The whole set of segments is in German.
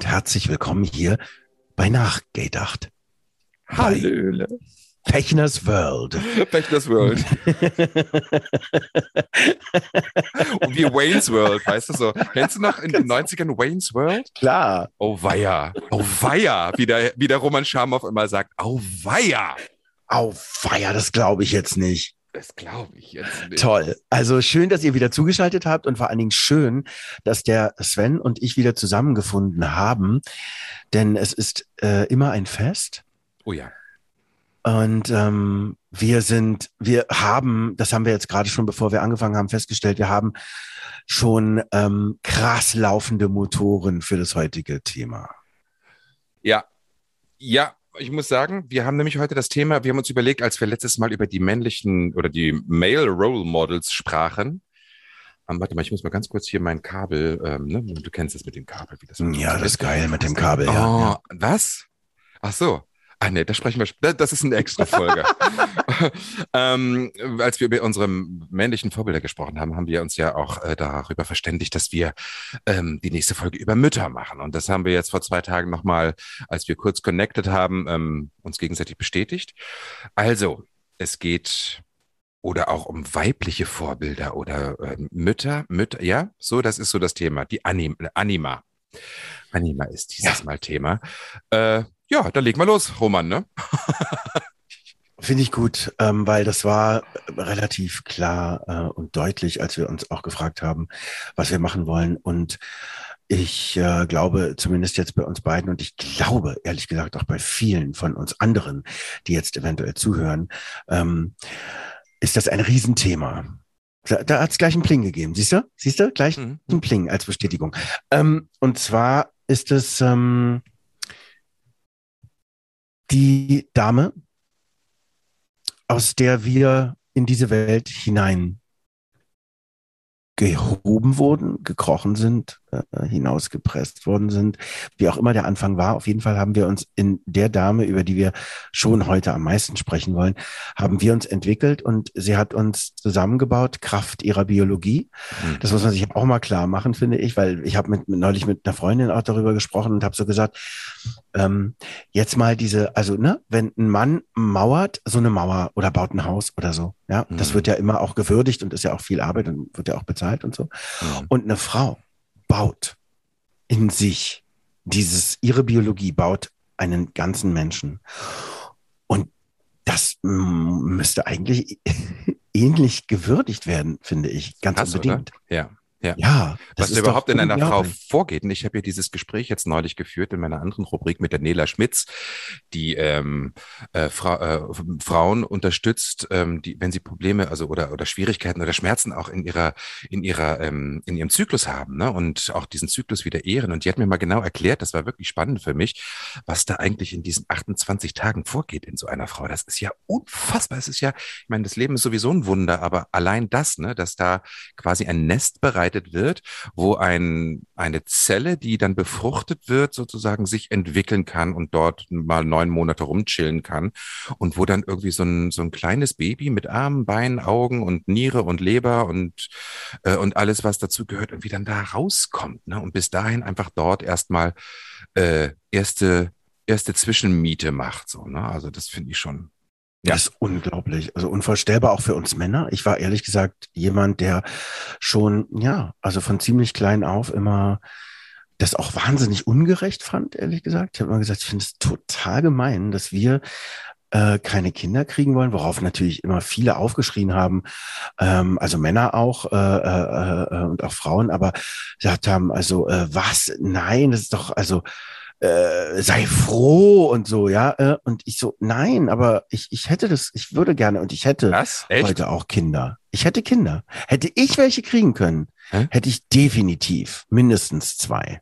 Und herzlich willkommen hier bei Nachgedacht. Hallöle. Pechners World. Pechners World. Und wie Wayne's World, weißt du so. Kennst du noch in den 90ern Wayne's World? Klar. Oh weia. Oh weia. Wie der, wie der Roman Schamow immer sagt. Oh weia. Au feier, das glaube ich jetzt nicht. Das glaube ich jetzt nicht. Toll. Also schön, dass ihr wieder zugeschaltet habt und vor allen Dingen schön, dass der Sven und ich wieder zusammengefunden haben. Denn es ist äh, immer ein Fest. Oh ja. Und ähm, wir sind, wir haben, das haben wir jetzt gerade schon, bevor wir angefangen haben, festgestellt, wir haben schon ähm, krass laufende Motoren für das heutige Thema. Ja. Ja, ich muss sagen, wir haben nämlich heute das Thema, wir haben uns überlegt, als wir letztes Mal über die männlichen oder die Male Role Models sprachen. Ähm, warte mal, ich muss mal ganz kurz hier mein Kabel, ähm, ne? du kennst es mit dem Kabel, wie das Ja, das ist geil mit dem Kabel. Oh, Ja, ja. was? Ach so. Ah nee, da sprechen wir. Das ist eine extra Folge. ähm, als wir über unsere männlichen Vorbilder gesprochen haben, haben wir uns ja auch äh, darüber verständigt, dass wir ähm, die nächste Folge über Mütter machen. Und das haben wir jetzt vor zwei Tagen nochmal, als wir kurz connected haben, ähm, uns gegenseitig bestätigt. Also, es geht oder auch um weibliche Vorbilder oder äh, Mütter, Mütter, ja, so, das ist so das Thema, die Anim Anima. Anima ist dieses Mal Thema. Äh, ja, dann legen wir los, Roman, ne? Finde ich gut, ähm, weil das war relativ klar äh, und deutlich, als wir uns auch gefragt haben, was wir machen wollen. Und ich äh, glaube, zumindest jetzt bei uns beiden und ich glaube, ehrlich gesagt, auch bei vielen von uns anderen, die jetzt eventuell zuhören, ähm, ist das ein Riesenthema. Da, da hat es gleich einen Pling gegeben. Siehst du? Siehst du? Gleich Mhm. einen Pling als Bestätigung. Ähm, und zwar ist es ähm, die Dame, aus der wir in diese Welt hinein gehoben wurden, gekrochen sind, äh, hinausgepresst worden sind, wie auch immer der Anfang war. Auf jeden Fall haben wir uns in der Dame, über die wir schon heute am meisten sprechen wollen, haben wir uns entwickelt und sie hat uns zusammengebaut, Kraft ihrer Biologie. Mhm. Das muss man sich auch mal klar machen, finde ich, weil ich habe mit, neulich mit einer Freundin auch darüber gesprochen und habe so gesagt, ähm, jetzt mal diese, also ne, wenn ein Mann mauert so eine Mauer oder baut ein Haus oder so, ja, das Mhm. wird ja immer auch gewürdigt und ist ja auch viel Arbeit und wird ja auch bezahlt und so. Mhm. Und eine Frau baut in sich dieses, ihre Biologie baut einen ganzen Menschen. Und das müsste eigentlich ähnlich gewürdigt werden, finde ich, ganz Krass, unbedingt. oder? Ja. Ja. Ja, Was überhaupt in einer Frau vorgeht. Und ich habe ja dieses Gespräch jetzt neulich geführt in meiner anderen Rubrik mit der Nela Schmitz, die ähm, äh, Fra äh, Frauen unterstützt, ähm, die, wenn sie Probleme, also oder oder Schwierigkeiten oder Schmerzen auch in ihrer in ihrer ähm, in ihrem Zyklus haben, ne? Und auch diesen Zyklus wieder ehren. Und die hat mir mal genau erklärt, das war wirklich spannend für mich, was da eigentlich in diesen 28 Tagen vorgeht in so einer Frau. Das ist ja unfassbar. Es ist ja, ich meine, das Leben ist sowieso ein Wunder, aber allein das, ne, dass da quasi ein Nest bereitet wird, wo ein, eine Zelle, die dann befruchtet wird, sozusagen sich entwickeln kann und dort mal neun Monate rumchillen kann und wo dann irgendwie so ein, so ein kleines Baby mit Armen, Beinen, Augen und Niere und Leber und, äh, und alles, was dazu gehört, irgendwie dann da rauskommt. Ne? Und bis dahin einfach dort erstmal äh, erste, erste Zwischenmiete macht. So, ne? Also das finde ich schon. Ja. Das ist unglaublich. Also unvorstellbar auch für uns Männer. Ich war ehrlich gesagt jemand, der schon, ja, also von ziemlich klein auf immer das auch wahnsinnig ungerecht fand, ehrlich gesagt. Ich habe immer gesagt, ich finde es total gemein, dass wir äh, keine Kinder kriegen wollen, worauf natürlich immer viele aufgeschrien haben, ähm, also Männer auch äh, äh, äh, und auch Frauen, aber gesagt haben, also äh, was? Nein, das ist doch, also äh, sei froh und so, ja. Äh, und ich so, nein, aber ich, ich hätte das, ich würde gerne und ich hätte Was? Echt? heute auch Kinder. Ich hätte Kinder. Hätte ich welche kriegen können, Hä? hätte ich definitiv mindestens zwei.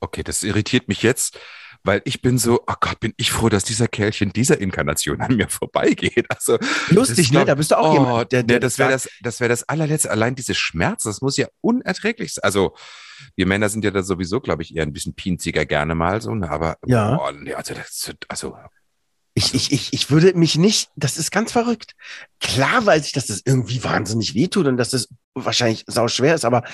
Okay, das irritiert mich jetzt, weil ich bin so, oh Gott, bin ich froh, dass dieser Kerlchen dieser Inkarnation an mir vorbeigeht. Also lustig, ne? Da bist du auch oh, jemand, der, der das wäre das, das wäre das allerletzte. Allein diese Schmerz, das muss ja unerträglich sein. Also wir Männer sind ja da sowieso, glaube ich, eher ein bisschen pinziger gerne mal so, ne? aber ja. Boah, nee, also, das, also ich, ich, ich, ich würde mich nicht, das ist ganz verrückt. Klar weiß ich, dass das irgendwie wahnsinnig wehtut und dass das wahrscheinlich sau schwer ist, aber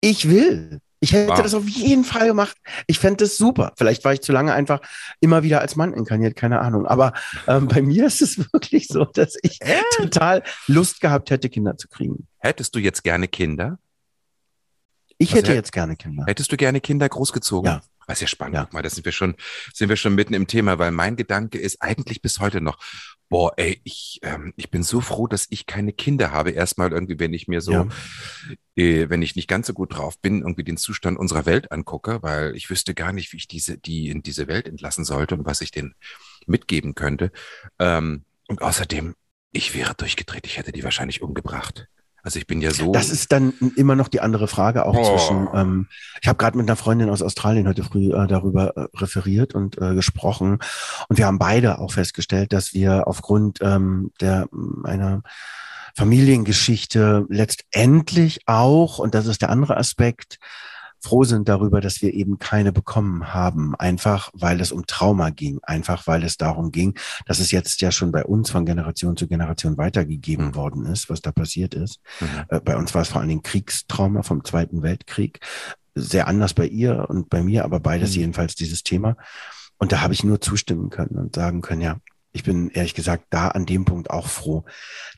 ich will. Ich hätte wow. das auf jeden Fall gemacht. Ich fände das super. Vielleicht war ich zu lange einfach immer wieder als Mann inkarniert, keine Ahnung. Aber ähm, bei mir ist es wirklich so, dass ich äh? total Lust gehabt hätte, Kinder zu kriegen. Hättest du jetzt gerne Kinder? Ich also hätte jetzt gerne Kinder. Hättest du gerne Kinder großgezogen? Ja. Was ja spannend. Ja. Guck mal, da sind wir schon, sind wir schon mitten im Thema, weil mein Gedanke ist eigentlich bis heute noch, boah, ey, ich, ähm, ich bin so froh, dass ich keine Kinder habe. Erstmal irgendwie, wenn ich mir so, ja. äh, wenn ich nicht ganz so gut drauf bin, irgendwie den Zustand unserer Welt angucke, weil ich wüsste gar nicht, wie ich diese, die in diese Welt entlassen sollte und was ich denen mitgeben könnte. Ähm, und außerdem, ich wäre durchgedreht, ich hätte die wahrscheinlich umgebracht. Also ich bin ja so. Das ist dann immer noch die andere Frage auch oh. zwischen. Ähm, ich habe gerade mit einer Freundin aus Australien heute früh äh, darüber äh, referiert und äh, gesprochen und wir haben beide auch festgestellt, dass wir aufgrund ähm, der einer Familiengeschichte letztendlich auch und das ist der andere Aspekt froh sind darüber, dass wir eben keine bekommen haben. Einfach, weil es um Trauma ging. Einfach, weil es darum ging, dass es jetzt ja schon bei uns von Generation zu Generation weitergegeben mhm. worden ist, was da passiert ist. Mhm. Äh, bei uns war es vor allen Dingen Kriegstrauma vom Zweiten Weltkrieg. Sehr anders bei ihr und bei mir, aber beides mhm. jedenfalls dieses Thema. Und da habe ich nur zustimmen können und sagen können, ja, ich bin ehrlich gesagt da an dem Punkt auch froh,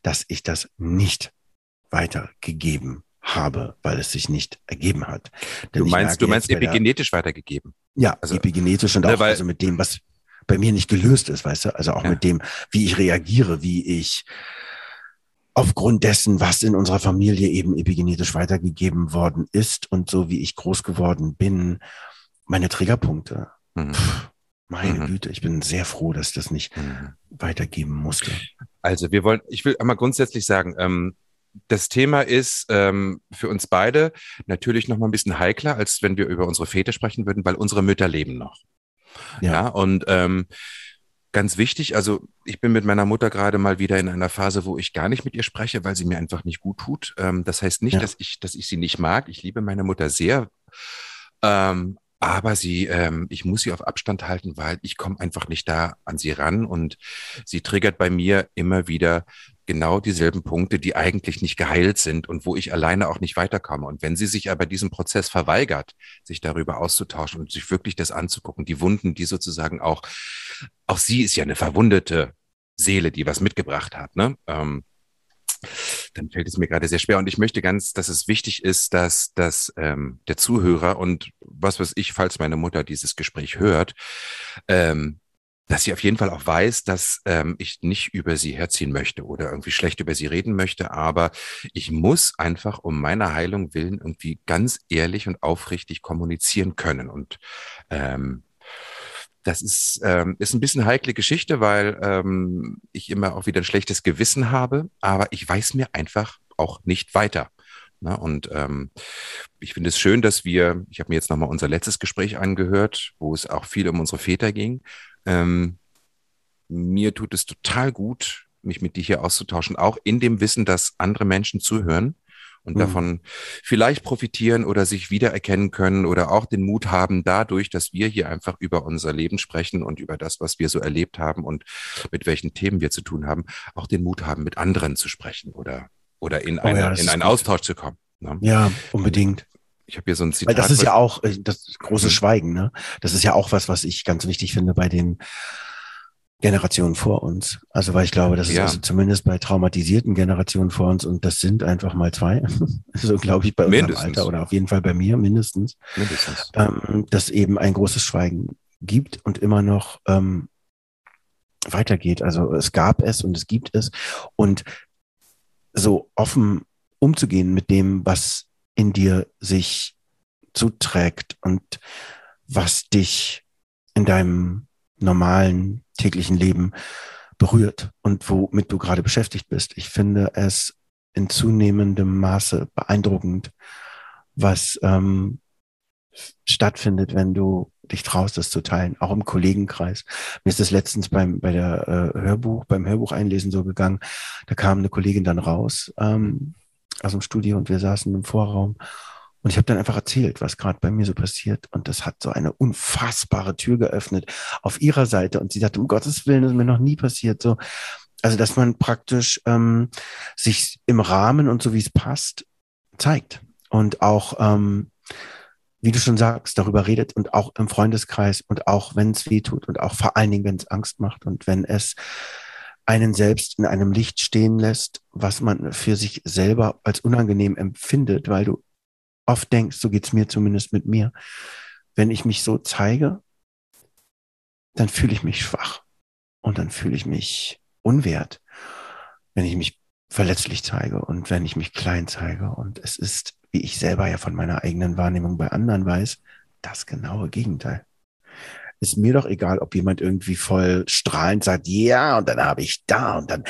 dass ich das nicht weitergegeben habe, weil es sich nicht ergeben hat. Denn du meinst, du meinst epigenetisch der, weitergegeben? Ja, also, epigenetisch und ne, auch also mit dem, was bei mir nicht gelöst ist, weißt du? Also auch ja. mit dem, wie ich reagiere, wie ich aufgrund dessen, was in unserer Familie eben epigenetisch weitergegeben worden ist und so wie ich groß geworden bin, meine Triggerpunkte. Mhm. Pff, meine mhm. Güte, ich bin sehr froh, dass ich das nicht mhm. weitergeben musste. Also wir wollen, ich will einmal grundsätzlich sagen, ähm, das Thema ist ähm, für uns beide natürlich noch mal ein bisschen heikler, als wenn wir über unsere Väter sprechen würden, weil unsere Mütter leben noch. Ja, ja und ähm, ganz wichtig, also ich bin mit meiner Mutter gerade mal wieder in einer Phase, wo ich gar nicht mit ihr spreche, weil sie mir einfach nicht gut tut. Ähm, das heißt nicht, ja. dass ich, dass ich sie nicht mag. Ich liebe meine Mutter sehr. Ähm, aber sie, ähm, ich muss sie auf Abstand halten, weil ich komme einfach nicht da an sie ran und sie triggert bei mir immer wieder genau dieselben Punkte, die eigentlich nicht geheilt sind und wo ich alleine auch nicht weiterkomme. Und wenn sie sich aber diesem Prozess verweigert, sich darüber auszutauschen und sich wirklich das anzugucken, die Wunden, die sozusagen auch, auch sie ist ja eine verwundete Seele, die was mitgebracht hat, ne? Ähm, dann fällt es mir gerade sehr schwer. Und ich möchte ganz, dass es wichtig ist, dass, dass ähm, der Zuhörer und was weiß ich, falls meine Mutter dieses Gespräch hört, ähm, dass sie auf jeden Fall auch weiß, dass ähm, ich nicht über sie herziehen möchte oder irgendwie schlecht über sie reden möchte, aber ich muss einfach um meiner Heilung willen irgendwie ganz ehrlich und aufrichtig kommunizieren können. Und ähm, das ist, ähm, ist ein bisschen heikle Geschichte, weil ähm, ich immer auch wieder ein schlechtes Gewissen habe, aber ich weiß mir einfach auch nicht weiter. Ne? und ähm, ich finde es schön, dass wir, ich habe mir jetzt nochmal unser letztes Gespräch angehört, wo es auch viel um unsere Väter ging. Ähm, mir tut es total gut, mich mit dir hier auszutauschen, auch in dem Wissen, dass andere Menschen zuhören und mhm. davon vielleicht profitieren oder sich wiedererkennen können oder auch den Mut haben, dadurch, dass wir hier einfach über unser Leben sprechen und über das, was wir so erlebt haben und mit welchen Themen wir zu tun haben, auch den Mut haben, mit anderen zu sprechen oder, oder in, oh, eine, ja, in einen. Austausch zu kommen. Ne? Ja, unbedingt ich habe hier so ein Zitat. Weil das ist ja auch äh, das große mhm. Schweigen, ne? Das ist ja auch was, was ich ganz wichtig finde bei den Generationen vor uns. Also weil ich glaube, das ist ja. also zumindest bei traumatisierten Generationen vor uns und das sind einfach mal zwei. so glaube ich bei unserem Alter oder auf jeden Fall bei mir mindestens. Mindestens. Ähm, dass eben ein großes Schweigen gibt und immer noch ähm, weitergeht. Also es gab es und es gibt es und so offen umzugehen mit dem, was in dir sich zuträgt und was dich in deinem normalen täglichen Leben berührt und womit du gerade beschäftigt bist. Ich finde es in zunehmendem Maße beeindruckend, was ähm, stattfindet, wenn du dich traust, das zu teilen, auch im Kollegenkreis. Mir ist das letztens beim bei der äh, Hörbuch, beim Hörbuch einlesen so gegangen. Da kam eine Kollegin dann raus ähm, aus dem Studio und wir saßen im Vorraum und ich habe dann einfach erzählt, was gerade bei mir so passiert. Und das hat so eine unfassbare Tür geöffnet auf ihrer Seite. Und sie sagte, um Gottes Willen, das ist mir noch nie passiert. So, also dass man praktisch ähm, sich im Rahmen und so wie es passt zeigt und auch ähm, wie du schon sagst, darüber redet und auch im Freundeskreis und auch wenn es weh tut und auch vor allen Dingen, wenn es Angst macht und wenn es einen selbst in einem Licht stehen lässt, was man für sich selber als unangenehm empfindet, weil du oft denkst, so geht's mir zumindest mit mir. Wenn ich mich so zeige, dann fühle ich mich schwach und dann fühle ich mich unwert, wenn ich mich verletzlich zeige und wenn ich mich klein zeige. Und es ist wie ich selber ja von meiner eigenen Wahrnehmung bei anderen weiß, das genaue Gegenteil. Ist mir doch egal, ob jemand irgendwie voll strahlend sagt, ja, und dann habe ich da und dann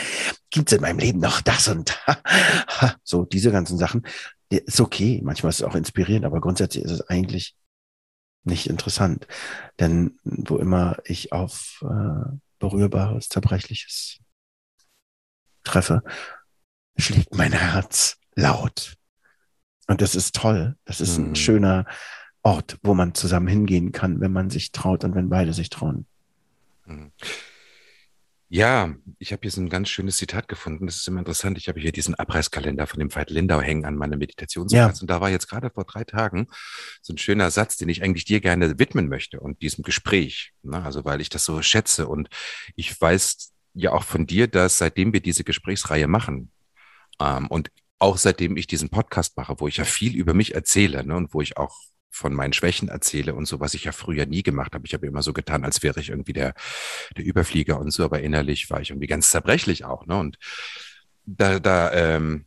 gibt es in meinem Leben noch das und da. So, diese ganzen Sachen. Ist okay, manchmal ist es auch inspirierend, aber grundsätzlich ist es eigentlich nicht interessant. Denn wo immer ich auf äh, Berührbares, Zerbrechliches treffe, schlägt mein Herz laut. Und das ist toll. Das ist ein mhm. schöner Ort, wo man zusammen hingehen kann, wenn man sich traut und wenn beide sich trauen. Mhm. Ja, ich habe hier so ein ganz schönes Zitat gefunden. Das ist immer interessant. Ich habe hier diesen Abreißkalender von dem Veit Lindau hängen an meiner Meditationsplatz. Ja. Und da war jetzt gerade vor drei Tagen so ein schöner Satz, den ich eigentlich dir gerne widmen möchte und diesem Gespräch. Ne? Also weil ich das so schätze. Und ich weiß ja auch von dir, dass seitdem wir diese Gesprächsreihe machen ähm, und auch seitdem ich diesen Podcast mache, wo ich ja viel über mich erzähle ne, und wo ich auch von meinen Schwächen erzähle und so, was ich ja früher nie gemacht habe. Ich habe immer so getan, als wäre ich irgendwie der, der Überflieger und so, aber innerlich war ich irgendwie ganz zerbrechlich auch. Ne? Und da, da, ähm,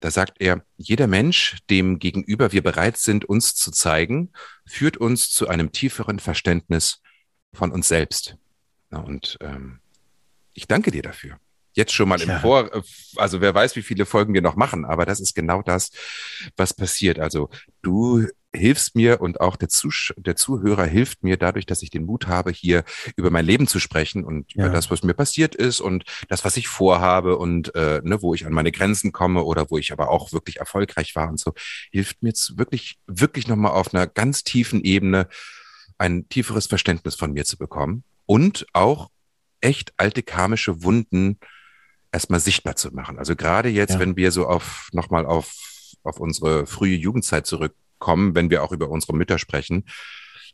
da sagt er, jeder Mensch, dem gegenüber wir bereit sind, uns zu zeigen, führt uns zu einem tieferen Verständnis von uns selbst. Und ähm, ich danke dir dafür jetzt schon mal ja. im Vor, also wer weiß, wie viele Folgen wir noch machen, aber das ist genau das, was passiert. Also du hilfst mir und auch der, Zusch der Zuhörer hilft mir dadurch, dass ich den Mut habe, hier über mein Leben zu sprechen und ja. über das, was mir passiert ist und das, was ich vorhabe und äh, ne, wo ich an meine Grenzen komme oder wo ich aber auch wirklich erfolgreich war und so, hilft mir jetzt wirklich, wirklich nochmal auf einer ganz tiefen Ebene ein tieferes Verständnis von mir zu bekommen und auch echt alte karmische Wunden erstmal sichtbar zu machen. Also gerade jetzt, ja. wenn wir so auf nochmal auf, auf unsere frühe Jugendzeit zurückkommen, wenn wir auch über unsere Mütter sprechen,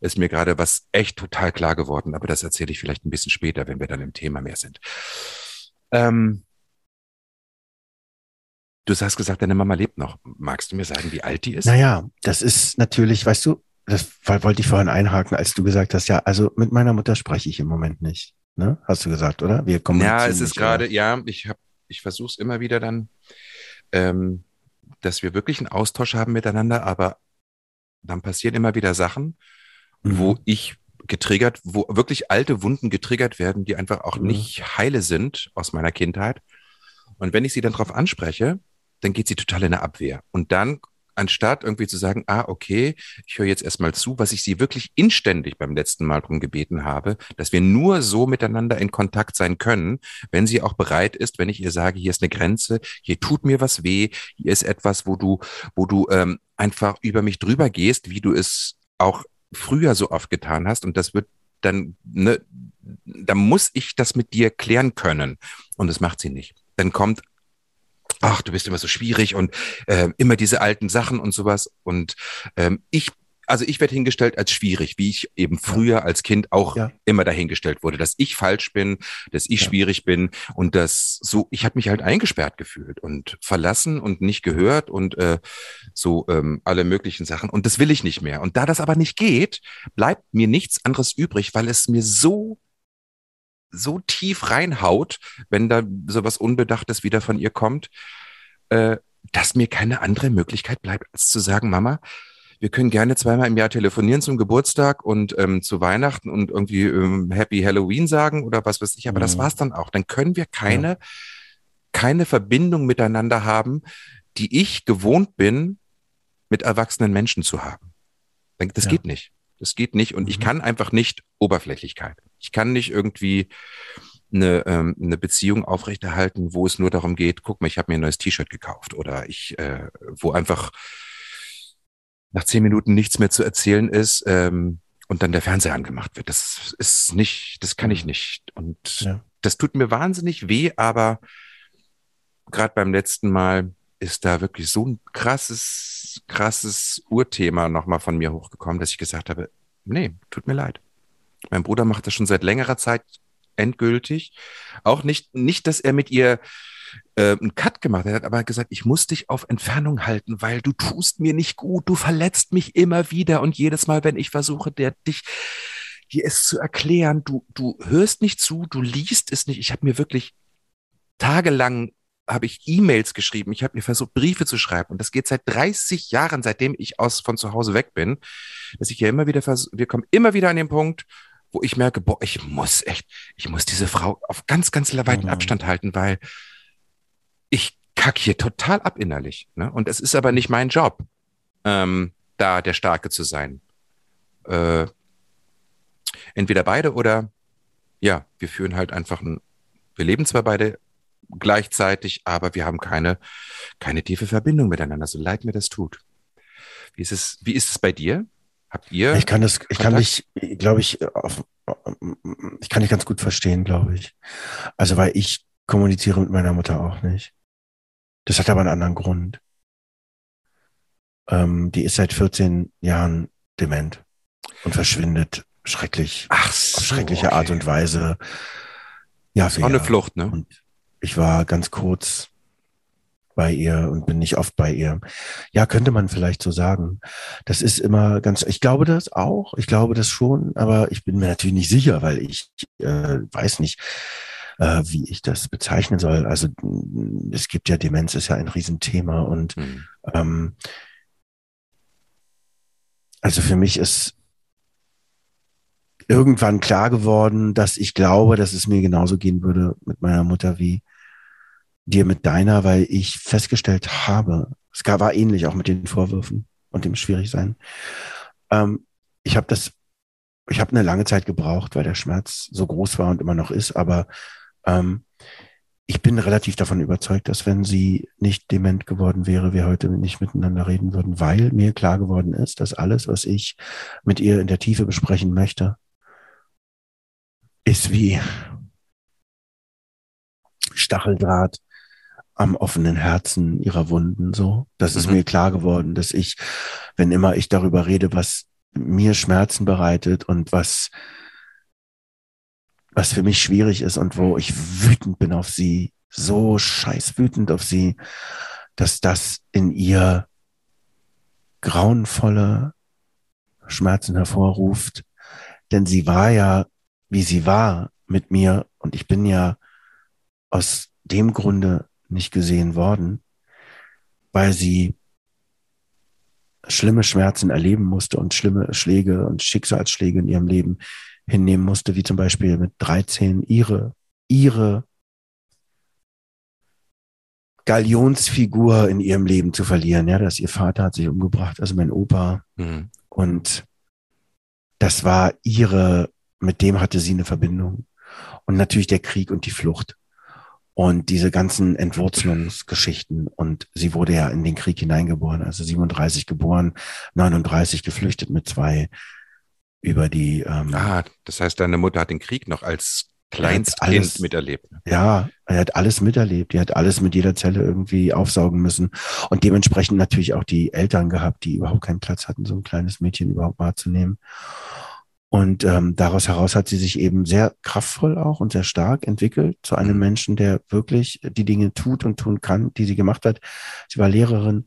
ist mir gerade was echt total klar geworden. Aber das erzähle ich vielleicht ein bisschen später, wenn wir dann im Thema mehr sind. Ähm, du hast gesagt, deine Mama lebt noch. Magst du mir sagen, wie alt die ist? Naja, das ist natürlich, weißt du, das wollte ich vorhin einhaken, als du gesagt hast, ja, also mit meiner Mutter spreche ich im Moment nicht ne? Hast du gesagt, oder? Wir kommen Ja, es ist gerade, ja, ich habe, ich versuche es immer wieder dann, ähm, dass wir wirklich einen Austausch haben miteinander, aber dann passieren immer wieder Sachen, mhm. wo ich getriggert, wo wirklich alte Wunden getriggert werden, die einfach auch mhm. nicht heile sind aus meiner Kindheit. Und wenn ich sie dann darauf anspreche, dann geht sie total in eine Abwehr. Und dann anstatt irgendwie zu sagen, ah, okay, ich höre jetzt erstmal zu, was ich sie wirklich inständig beim letzten Mal drum gebeten habe, dass wir nur so miteinander in Kontakt sein können, wenn sie auch bereit ist, wenn ich ihr sage, hier ist eine Grenze, hier tut mir was weh, hier ist etwas, wo du, wo du ähm, einfach über mich drüber gehst, wie du es auch früher so oft getan hast und das wird dann, ne, dann muss ich das mit dir klären können. Und das macht sie nicht. Dann kommt ach, du bist immer so schwierig und äh, immer diese alten Sachen und sowas. Und ähm, ich also ich werde hingestellt als schwierig, wie ich eben früher als Kind auch ja. immer dahingestellt wurde, dass ich falsch bin, dass ich ja. schwierig bin und dass so, ich habe mich halt eingesperrt gefühlt und verlassen und nicht gehört und äh, so ähm, alle möglichen Sachen. Und das will ich nicht mehr. Und da das aber nicht geht, bleibt mir nichts anderes übrig, weil es mir so so tief reinhaut, wenn da sowas Unbedachtes wieder von ihr kommt, äh, dass mir keine andere Möglichkeit bleibt, als zu sagen, Mama, wir können gerne zweimal im Jahr telefonieren zum Geburtstag und ähm, zu Weihnachten und irgendwie ähm, Happy Halloween sagen oder was weiß ich, aber mhm. das war's dann auch. Dann können wir keine, ja. keine Verbindung miteinander haben, die ich gewohnt bin, mit erwachsenen Menschen zu haben. Das ja. geht nicht. Das geht nicht. Und mhm. ich kann einfach nicht Oberflächlichkeit. Ich kann nicht irgendwie eine, ähm, eine Beziehung aufrechterhalten, wo es nur darum geht, guck mal, ich habe mir ein neues T-Shirt gekauft oder ich, äh, wo einfach nach zehn Minuten nichts mehr zu erzählen ist ähm, und dann der Fernseher angemacht wird. Das ist nicht, das kann ich nicht. Und ja. das tut mir wahnsinnig weh, aber gerade beim letzten Mal ist da wirklich so ein krasses, krasses Urthema nochmal von mir hochgekommen, dass ich gesagt habe, nee, tut mir leid. Mein Bruder macht das schon seit längerer Zeit endgültig. Auch nicht, nicht, dass er mit ihr äh, einen Cut gemacht hat, aber gesagt, ich muss dich auf Entfernung halten, weil du tust mir nicht gut, du verletzt mich immer wieder und jedes Mal, wenn ich versuche, der dich dir es zu erklären, du, du hörst nicht zu, du liest es nicht. Ich habe mir wirklich tagelang habe ich E-Mails geschrieben, ich habe mir versucht, Briefe zu schreiben. Und das geht seit 30 Jahren, seitdem ich aus von zu Hause weg bin, dass ich ja immer wieder versuche, wir kommen immer wieder an den Punkt, wo ich merke, boah, ich muss echt, ich muss diese Frau auf ganz, ganz weiten mhm. Abstand halten, weil ich kack hier total ab innerlich. Ne? Und es ist aber nicht mein Job, ähm, da der Starke zu sein. Äh, entweder beide oder ja, wir führen halt einfach ein, wir leben zwar beide gleichzeitig, aber wir haben keine, keine tiefe Verbindung miteinander, so leid mir das tut. Wie ist es, wie ist es bei dir? Habt ihr? Ich kann das, ich Kontakt? kann dich, glaube ich, auf, ich kann dich ganz gut verstehen, glaube ich. Also, weil ich kommuniziere mit meiner Mutter auch nicht. Das hat aber einen anderen Grund. Ähm, die ist seit 14 Jahren dement und verschwindet schrecklich, Ach so, auf schreckliche okay. Art und Weise. Ja, für Auch eine Flucht, ne? Und ich war ganz kurz bei ihr und bin nicht oft bei ihr. Ja, könnte man vielleicht so sagen. Das ist immer ganz, ich glaube das auch, ich glaube das schon, aber ich bin mir natürlich nicht sicher, weil ich äh, weiß nicht, äh, wie ich das bezeichnen soll. Also es gibt ja Demenz, ist ja ein Riesenthema und mhm. ähm, also für mich ist irgendwann klar geworden, dass ich glaube, dass es mir genauso gehen würde mit meiner Mutter wie dir mit deiner, weil ich festgestellt habe, es war ähnlich auch mit den Vorwürfen und dem Schwierigsein. Ähm, ich habe das, ich habe eine lange Zeit gebraucht, weil der Schmerz so groß war und immer noch ist, aber ähm, ich bin relativ davon überzeugt, dass wenn sie nicht dement geworden wäre, wir heute nicht miteinander reden würden, weil mir klar geworden ist, dass alles, was ich mit ihr in der Tiefe besprechen möchte, ist wie Stacheldraht am offenen Herzen ihrer Wunden so. Das ist mhm. mir klar geworden, dass ich, wenn immer ich darüber rede, was mir Schmerzen bereitet und was, was für mich schwierig ist und wo ich wütend bin auf sie, so scheiß wütend auf sie, dass das in ihr grauenvolle Schmerzen hervorruft. Denn sie war ja, wie sie war mit mir und ich bin ja aus dem Grunde nicht gesehen worden, weil sie schlimme Schmerzen erleben musste und schlimme Schläge und Schicksalsschläge in ihrem Leben hinnehmen musste, wie zum Beispiel mit 13 ihre, ihre Galionsfigur in ihrem Leben zu verlieren. Ja, dass ihr Vater hat sich umgebracht, also mein Opa. Mhm. Und das war ihre, mit dem hatte sie eine Verbindung. Und natürlich der Krieg und die Flucht und diese ganzen Entwurzelungsgeschichten. Und sie wurde ja in den Krieg hineingeboren, also 37 geboren, 39 geflüchtet mit zwei über die. Ähm, ah, das heißt, deine Mutter hat den Krieg noch als Kleinstkind alles, miterlebt. Ne? Ja, er hat alles miterlebt. Die hat alles mit jeder Zelle irgendwie aufsaugen müssen. Und dementsprechend natürlich auch die Eltern gehabt, die überhaupt keinen Platz hatten, so ein kleines Mädchen überhaupt wahrzunehmen. Und ähm, daraus heraus hat sie sich eben sehr kraftvoll auch und sehr stark entwickelt zu einem mhm. Menschen, der wirklich die Dinge tut und tun kann, die sie gemacht hat. Sie war Lehrerin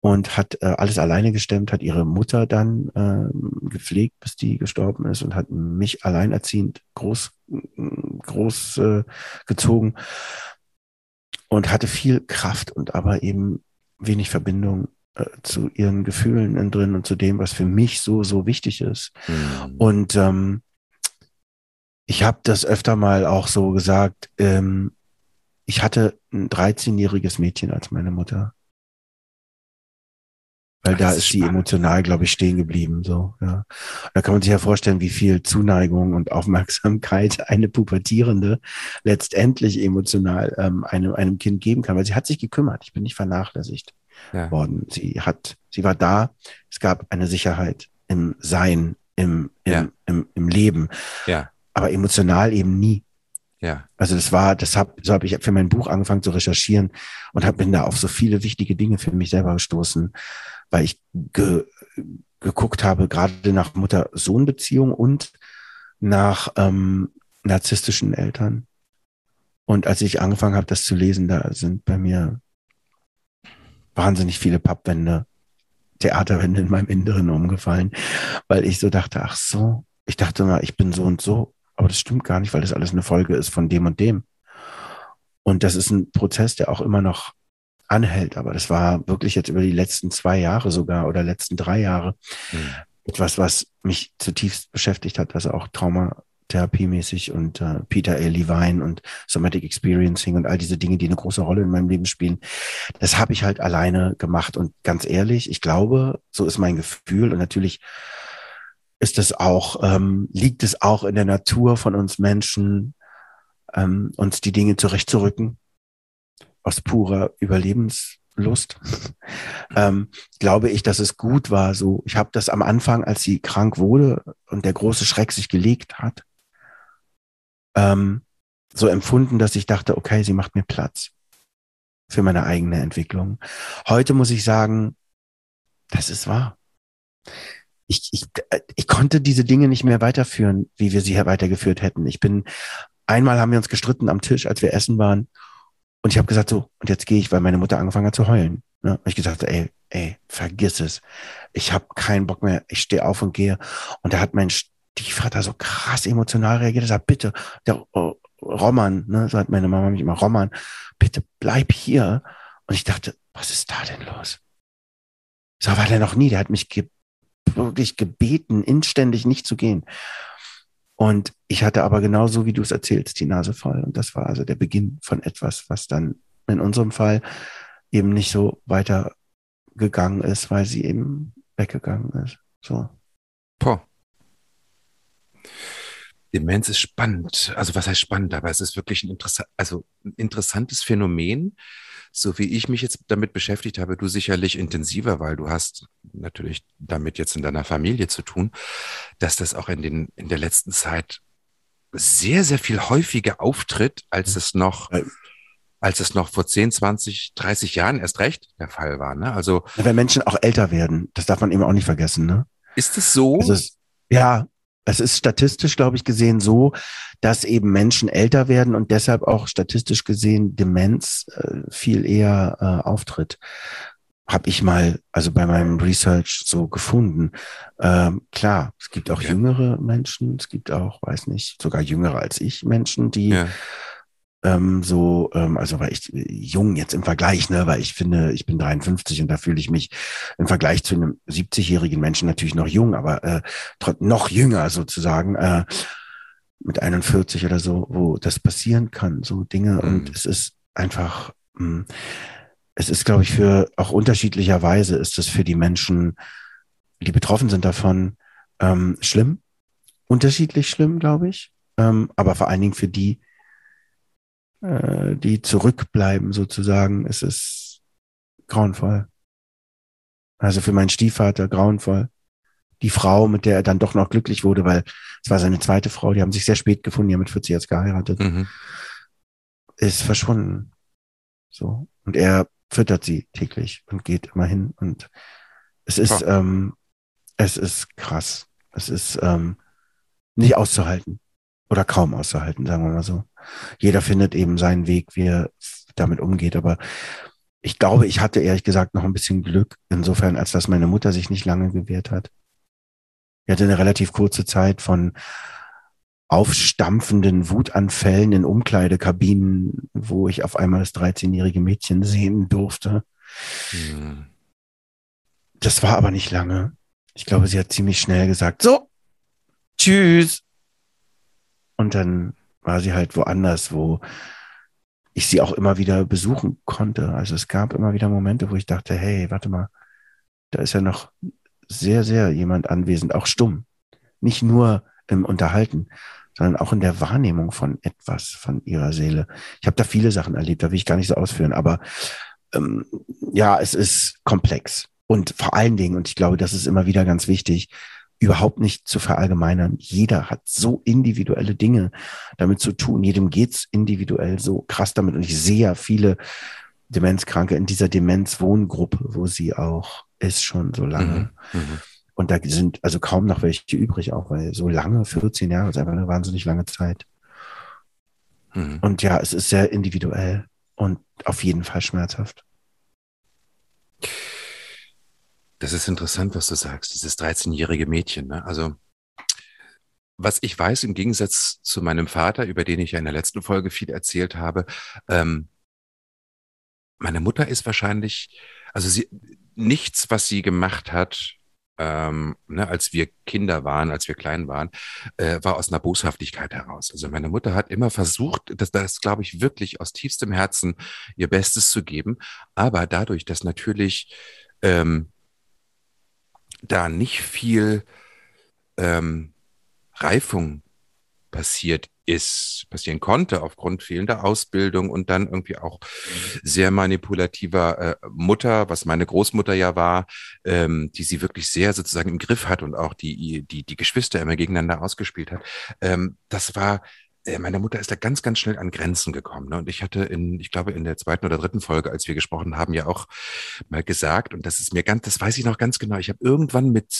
und hat äh, alles alleine gestemmt, hat ihre Mutter dann äh, gepflegt, bis die gestorben ist und hat mich alleinerziehend groß, groß äh, gezogen und hatte viel Kraft und aber eben wenig Verbindung äh, zu ihren Gefühlen in drin und zu dem, was für mich so, so wichtig ist. Mhm. Und ähm, ich habe das öfter mal auch so gesagt, ähm, ich hatte ein 13-jähriges Mädchen als meine Mutter. Weil da ist, ist sie emotional, glaube ich, stehen geblieben. So, ja. Da kann man sich ja vorstellen, wie viel Zuneigung und Aufmerksamkeit eine Pubertierende letztendlich emotional ähm, einem, einem Kind geben kann. Weil sie hat sich gekümmert. Ich bin nicht vernachlässigt ja. worden. Sie hat, sie war da. Es gab eine Sicherheit im Sein, im, im, ja. im, im Leben. Ja. Aber emotional eben nie. Ja. Also das war, das hab, so habe ich für mein Buch angefangen zu recherchieren und habe bin da auf so viele wichtige Dinge für mich selber gestoßen, weil ich ge, geguckt habe, gerade nach Mutter-Sohn-Beziehung und nach ähm, narzisstischen Eltern. Und als ich angefangen habe, das zu lesen, da sind bei mir wahnsinnig viele Pappwände, Theaterwände in meinem Inneren umgefallen, weil ich so dachte, ach so, ich dachte mal, ich bin so und so aber das stimmt gar nicht, weil das alles eine Folge ist von dem und dem. Und das ist ein Prozess, der auch immer noch anhält. Aber das war wirklich jetzt über die letzten zwei Jahre sogar oder letzten drei Jahre mhm. etwas, was mich zutiefst beschäftigt hat, was auch Traumatherapiemäßig und äh, Peter A. Levine und Somatic Experiencing und all diese Dinge, die eine große Rolle in meinem Leben spielen. Das habe ich halt alleine gemacht. Und ganz ehrlich, ich glaube, so ist mein Gefühl. Und natürlich ist es auch, ähm, liegt es auch in der Natur von uns Menschen, ähm, uns die Dinge zurechtzurücken aus purer Überlebenslust. ähm, glaube ich, dass es gut war. So, ich habe das am Anfang, als sie krank wurde und der große Schreck sich gelegt hat, ähm, so empfunden, dass ich dachte, okay, sie macht mir Platz für meine eigene Entwicklung. Heute muss ich sagen, das ist wahr ich, ich, ich konnte diese Dinge nicht mehr weiterführen, wie wir sie hier weitergeführt hätten. Ich bin, einmal haben wir uns gestritten am Tisch, als wir essen waren. Und ich habe gesagt, so, und jetzt gehe ich, weil meine Mutter angefangen hat zu heulen. Ne? Und ich gesagt, ey, ey, vergiss es. Ich habe keinen Bock mehr. Ich stehe auf und gehe. Und da hat mein Stiefvater so krass emotional reagiert. Er sagt, bitte, der oh, Roman, ne, so hat meine Mama mich immer, Roman, bitte bleib hier. Und ich dachte, was ist da denn los? So war der noch nie. Der hat mich wirklich gebeten, inständig nicht zu gehen. Und ich hatte aber genauso, wie du es erzählst, die Nase voll. Und das war also der Beginn von etwas, was dann in unserem Fall eben nicht so weitergegangen ist, weil sie eben weggegangen ist. So. Boah. Demenz ist spannend. Also was heißt spannend? Aber es ist wirklich ein, interessa also ein interessantes Phänomen so wie ich mich jetzt damit beschäftigt habe, du sicherlich intensiver, weil du hast natürlich damit jetzt in deiner Familie zu tun, dass das auch in den, in der letzten Zeit sehr, sehr viel häufiger auftritt, als es noch, als es noch vor 10, 20, 30 Jahren erst recht der Fall war. Ne? Also, wenn Menschen auch älter werden, das darf man eben auch nicht vergessen. Ne? Ist es so? Also es, ja, es ist statistisch, glaube ich, gesehen so, dass eben Menschen älter werden und deshalb auch statistisch gesehen Demenz äh, viel eher äh, auftritt. Habe ich mal, also bei meinem Research so gefunden. Ähm, klar, es gibt auch okay. jüngere Menschen, es gibt auch, weiß nicht, sogar jüngere als ich Menschen, die ja ähm, so, ähm, also weil ich äh, jung jetzt im Vergleich, ne, weil ich finde, ich bin 53 und da fühle ich mich im Vergleich zu einem 70-jährigen Menschen natürlich noch jung, aber äh, noch jünger sozusagen, äh, mit 41 oder so, wo das passieren kann, so Dinge. Mhm. Und es ist einfach, mh, hm, es ist, glaube ich, für auch unterschiedlicherweise ist es für die Menschen, die betroffen sind davon, ähm, schlimm, unterschiedlich schlimm, glaube ich. Ähm, aber vor allen Dingen für die, äh, die zurückbleiben sozusagen, es ist grauenvoll. Also für meinen Stiefvater grauenvoll. Die Frau, mit der er dann doch noch glücklich wurde, weil es war seine zweite Frau, die haben sich sehr spät gefunden, die haben mit 40 jetzt geheiratet, mhm. ist verschwunden. So. Und er füttert sie täglich und geht immer hin. Und es ist, ähm, es ist krass. Es ist ähm, nicht auszuhalten. Oder kaum auszuhalten, sagen wir mal so jeder findet eben seinen Weg, wie er damit umgeht. Aber ich glaube, ich hatte ehrlich gesagt noch ein bisschen Glück, insofern, als dass meine Mutter sich nicht lange gewehrt hat. Ich hatte eine relativ kurze Zeit von aufstampfenden Wutanfällen in Umkleidekabinen, wo ich auf einmal das 13-jährige Mädchen sehen durfte. Hm. Das war aber nicht lange. Ich glaube, sie hat ziemlich schnell gesagt, so, tschüss. Und dann war sie halt woanders, wo ich sie auch immer wieder besuchen konnte. Also es gab immer wieder Momente, wo ich dachte, hey, warte mal, Da ist ja noch sehr, sehr jemand anwesend, auch stumm. Nicht nur im Unterhalten, sondern auch in der Wahrnehmung von etwas, von ihrer Seele. Ich habe da viele Sachen erlebt, da will ich gar nicht so ausführen, aber ähm, ja, es ist komplex. Und vor allen Dingen, und ich glaube, das ist immer wieder ganz wichtig, überhaupt nicht zu verallgemeinern. Jeder hat so individuelle Dinge damit zu tun. Jedem geht's individuell so krass damit. Und ich sehe ja viele Demenzkranke in dieser Demenzwohngruppe, wo sie auch ist schon so lange. Mhm. Mhm. Und da sind also kaum noch welche übrig, auch weil so lange, 14 Jahre ist einfach eine wahnsinnig lange Zeit. Mhm. Und ja, es ist sehr individuell und auf jeden Fall schmerzhaft. Das ist interessant, was du sagst, dieses 13-jährige Mädchen. Ne? Also, was ich weiß, im Gegensatz zu meinem Vater, über den ich ja in der letzten Folge viel erzählt habe, ähm, meine Mutter ist wahrscheinlich, also sie, nichts, was sie gemacht hat, ähm, ne, als wir Kinder waren, als wir klein waren, äh, war aus einer Boshaftigkeit heraus. Also meine Mutter hat immer versucht, das, das glaube ich wirklich aus tiefstem Herzen ihr Bestes zu geben, aber dadurch, dass natürlich ähm, da nicht viel ähm, Reifung passiert ist, passieren konnte aufgrund fehlender Ausbildung und dann irgendwie auch sehr manipulativer äh, Mutter, was meine Großmutter ja war, ähm, die sie wirklich sehr sozusagen im Griff hat und auch die, die, die Geschwister immer gegeneinander ausgespielt hat. Ähm, das war meine Mutter ist da ganz, ganz schnell an Grenzen gekommen. Ne? Und ich hatte in, ich glaube, in der zweiten oder dritten Folge, als wir gesprochen haben, ja auch mal gesagt, und das ist mir ganz, das weiß ich noch ganz genau, ich habe irgendwann mit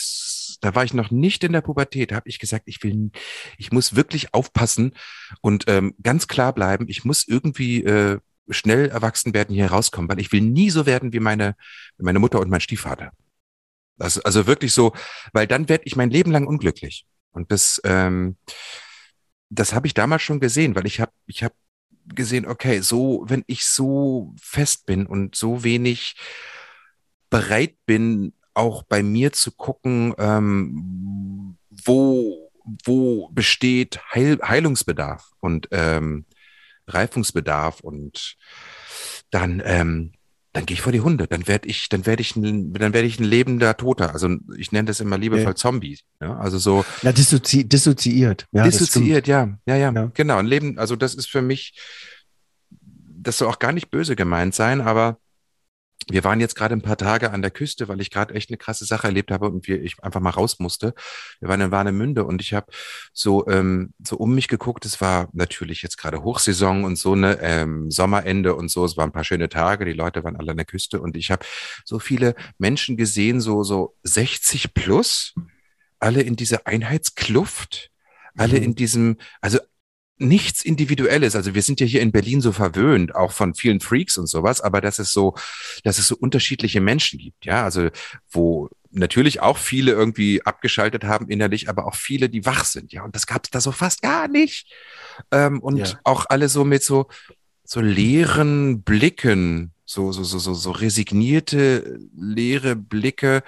da war ich noch nicht in der Pubertät, habe ich gesagt, ich will, ich muss wirklich aufpassen und ähm, ganz klar bleiben, ich muss irgendwie äh, schnell erwachsen werden, hier rauskommen, weil ich will nie so werden wie meine, meine Mutter und mein Stiefvater. Das, also wirklich so, weil dann werde ich mein Leben lang unglücklich. Und das, ähm, das habe ich damals schon gesehen, weil ich habe, ich habe gesehen, okay, so, wenn ich so fest bin und so wenig bereit bin, auch bei mir zu gucken, ähm, wo, wo besteht Heil Heilungsbedarf und ähm, Reifungsbedarf und dann, ähm, dann gehe ich vor die Hunde. Dann werde ich, dann werde ich, ein, dann werde ich ein lebender Toter. Also ich nenne das immer liebevoll ja. Zombie. Ja, also so. Ja, dissozi dissoziiert. Ja, dissoziiert, ja, ja, ja, ja, genau. Ein Leben, also das ist für mich, das soll auch gar nicht böse gemeint sein, aber wir waren jetzt gerade ein paar Tage an der Küste, weil ich gerade echt eine krasse Sache erlebt habe und wir, ich einfach mal raus musste. Wir waren in Warnemünde und ich habe so ähm, so um mich geguckt. Es war natürlich jetzt gerade Hochsaison und so eine ähm, Sommerende und so. Es waren ein paar schöne Tage. Die Leute waren alle an der Küste und ich habe so viele Menschen gesehen, so so 60 plus, alle in dieser Einheitskluft, alle mhm. in diesem, also nichts Individuelles. Also wir sind ja hier in Berlin so verwöhnt, auch von vielen Freaks und sowas, aber dass es so, dass es so unterschiedliche Menschen gibt, ja, also wo natürlich auch viele irgendwie abgeschaltet haben innerlich, aber auch viele, die wach sind, ja, und das gab es da so fast gar nicht. Ähm, und ja. auch alle so mit so, so leeren Blicken, so, so, so, so, so resignierte, leere Blicke.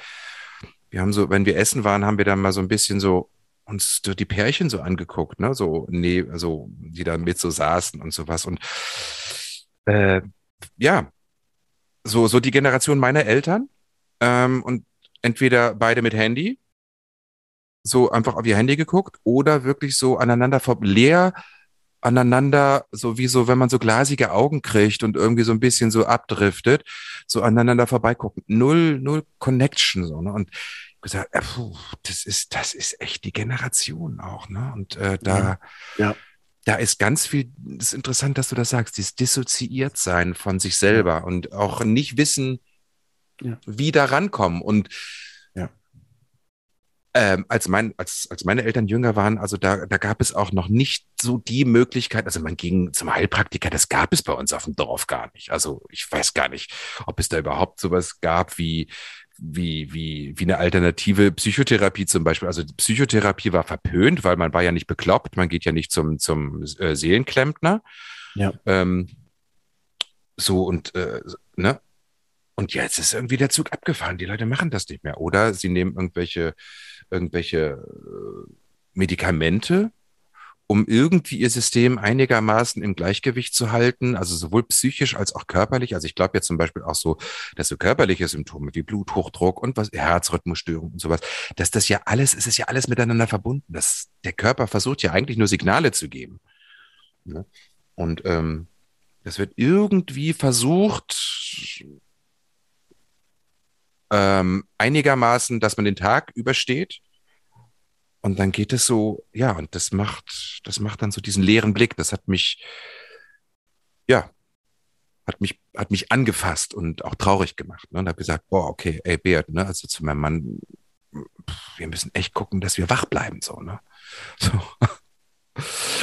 Wir haben so, wenn wir essen waren, haben wir dann mal so ein bisschen so uns die Pärchen so angeguckt, ne, so, nee, also, die da mit so saßen und sowas. Und äh, ja, so, so die Generation meiner Eltern ähm, und entweder beide mit Handy, so einfach auf ihr Handy geguckt oder wirklich so aneinander leer aneinander, so wie so, wenn man so glasige Augen kriegt und irgendwie so ein bisschen so abdriftet, so aneinander vorbeigucken. Null, null Connection, so, ne? Und gesagt, äh, puh, das ist, das ist echt die Generation auch, ne? Und äh, da, ja. da ist ganz viel, das ist interessant, dass du das sagst, dieses dissoziiert sein von sich selber ja. und auch nicht wissen, ja. wie da rankommen. Und ähm, als, mein, als, als meine Eltern jünger waren, also da, da gab es auch noch nicht so die Möglichkeit, also man ging zum Heilpraktiker, das gab es bei uns auf dem Dorf gar nicht. Also ich weiß gar nicht, ob es da überhaupt sowas gab wie wie, wie, wie eine alternative Psychotherapie zum Beispiel. Also Psychotherapie war verpönt, weil man war ja nicht bekloppt, man geht ja nicht zum, zum äh, Seelenklempner. Ja. Ähm, so und äh, ne? Und jetzt ist irgendwie der Zug abgefahren. Die Leute machen das nicht mehr. Oder sie nehmen irgendwelche, irgendwelche äh, Medikamente um irgendwie ihr System einigermaßen im Gleichgewicht zu halten, also sowohl psychisch als auch körperlich. Also ich glaube jetzt zum Beispiel auch so, dass so körperliche Symptome wie Bluthochdruck und was Herzrhythmusstörungen und sowas, dass das ja alles, es ist ja alles miteinander verbunden. Das, der Körper versucht ja eigentlich nur Signale zu geben. Ne? Und ähm, das wird irgendwie versucht, ähm, einigermaßen, dass man den Tag übersteht und dann geht es so, ja, und das macht, das macht dann so diesen leeren Blick. Das hat mich, ja, hat mich, hat mich angefasst und auch traurig gemacht. Ne? Und habe gesagt, boah, okay, ey, Beat, ne, also zu meinem Mann, wir müssen echt gucken, dass wir wach bleiben, so, ne? So.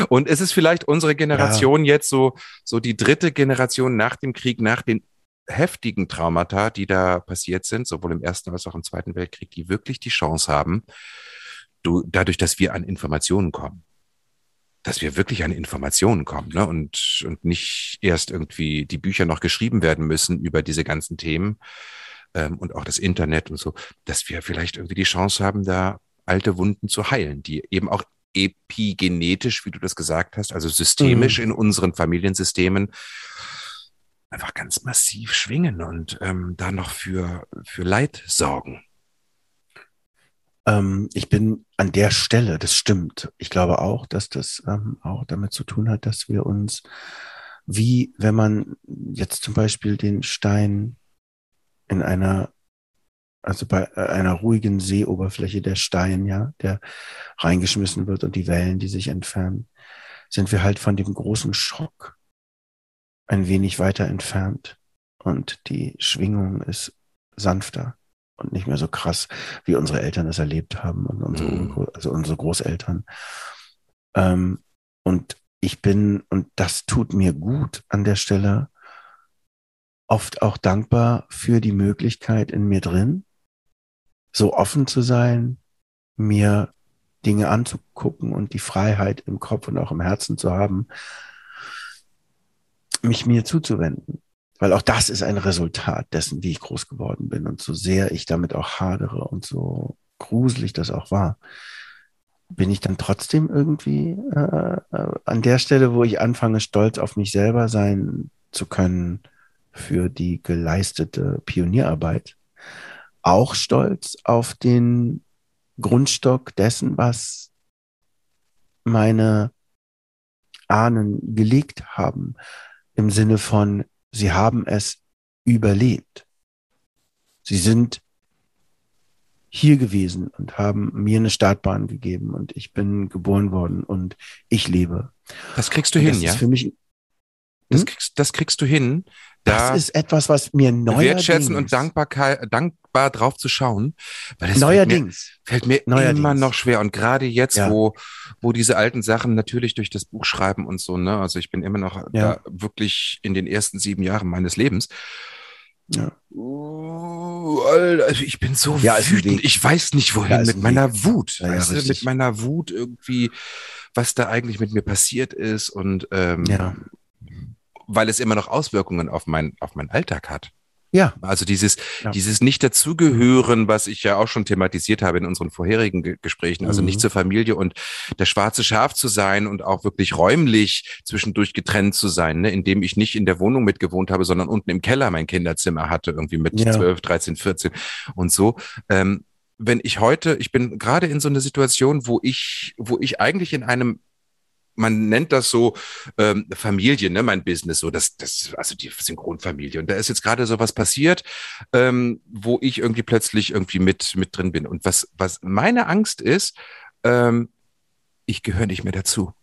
Und es ist vielleicht unsere Generation ja. jetzt so, so die dritte Generation nach dem Krieg, nach den heftigen Traumata, die da passiert sind, sowohl im Ersten als auch im Zweiten Weltkrieg, die wirklich die Chance haben, du, dadurch, dass wir an Informationen kommen, dass wir wirklich an Informationen kommen ne? und, und nicht erst irgendwie die Bücher noch geschrieben werden müssen über diese ganzen Themen ähm, und auch das Internet und so, dass wir vielleicht irgendwie die Chance haben, da alte Wunden zu heilen, die eben auch epigenetisch, wie du das gesagt hast, also systemisch mhm. in unseren Familiensystemen einfach ganz massiv schwingen und ähm, da noch für, für Leid sorgen. Ähm, ich bin an der Stelle, das stimmt. Ich glaube auch, dass das ähm, auch damit zu tun hat, dass wir uns, wie wenn man jetzt zum Beispiel den Stein in einer, also bei äh, einer ruhigen Seeoberfläche, der Stein, ja, der reingeschmissen wird und die Wellen, die sich entfernen, sind wir halt von dem großen Schock ein wenig weiter entfernt und die Schwingung ist sanfter und nicht mehr so krass, wie unsere Eltern es erlebt haben und unsere, mhm. also unsere Großeltern. Ähm, und ich bin, und das tut mir gut an der Stelle, oft auch dankbar für die Möglichkeit in mir drin, so offen zu sein, mir Dinge anzugucken und die Freiheit im Kopf und auch im Herzen zu haben, mich mir zuzuwenden. Weil auch das ist ein Resultat dessen, wie ich groß geworden bin und so sehr ich damit auch hadere und so gruselig das auch war, bin ich dann trotzdem irgendwie äh, äh, an der Stelle, wo ich anfange, stolz auf mich selber sein zu können für die geleistete Pionierarbeit, auch stolz auf den Grundstock dessen, was meine Ahnen gelegt haben, im Sinne von Sie haben es überlebt. Sie sind hier gewesen und haben mir eine Startbahn gegeben und ich bin geboren worden und ich lebe. Das kriegst du und hin, ja? Für mich, das, hm? kriegst, das kriegst du hin. Da das ist etwas, was mir neu wertschätzen und Dankbarkeit, dankbar drauf zu schauen, weil es neuerdings fällt mir, fällt mir neuerdings. immer noch schwer und gerade jetzt, ja. wo wo diese alten Sachen natürlich durch das Buch schreiben und so, ne, also ich bin immer noch ja. da wirklich in den ersten sieben Jahren meines Lebens. Ja. Uh, Alter, also ich bin so ja, wütend. Ich weiß nicht wohin ja, mit meiner Wut. Ja, weißt du, mit meiner Wut irgendwie, was da eigentlich mit mir passiert ist und ähm, weil es immer noch Auswirkungen auf mein, auf meinen Alltag hat. Ja. Also dieses, ja. dieses Nicht-Dazugehören, was ich ja auch schon thematisiert habe in unseren vorherigen Ge Gesprächen, also mhm. nicht zur Familie und das schwarze Schaf zu sein und auch wirklich räumlich zwischendurch getrennt zu sein, ne, indem ich nicht in der Wohnung mitgewohnt habe, sondern unten im Keller mein Kinderzimmer hatte, irgendwie mit ja. 12, 13, 14 und so. Ähm, wenn ich heute, ich bin gerade in so einer Situation, wo ich, wo ich eigentlich in einem man nennt das so ähm, Familie, ne, mein Business, so das, das, also die Synchronfamilie. Und da ist jetzt gerade so was passiert, ähm, wo ich irgendwie plötzlich irgendwie mit mit drin bin. Und was was meine Angst ist, ähm, ich gehöre nicht mehr dazu.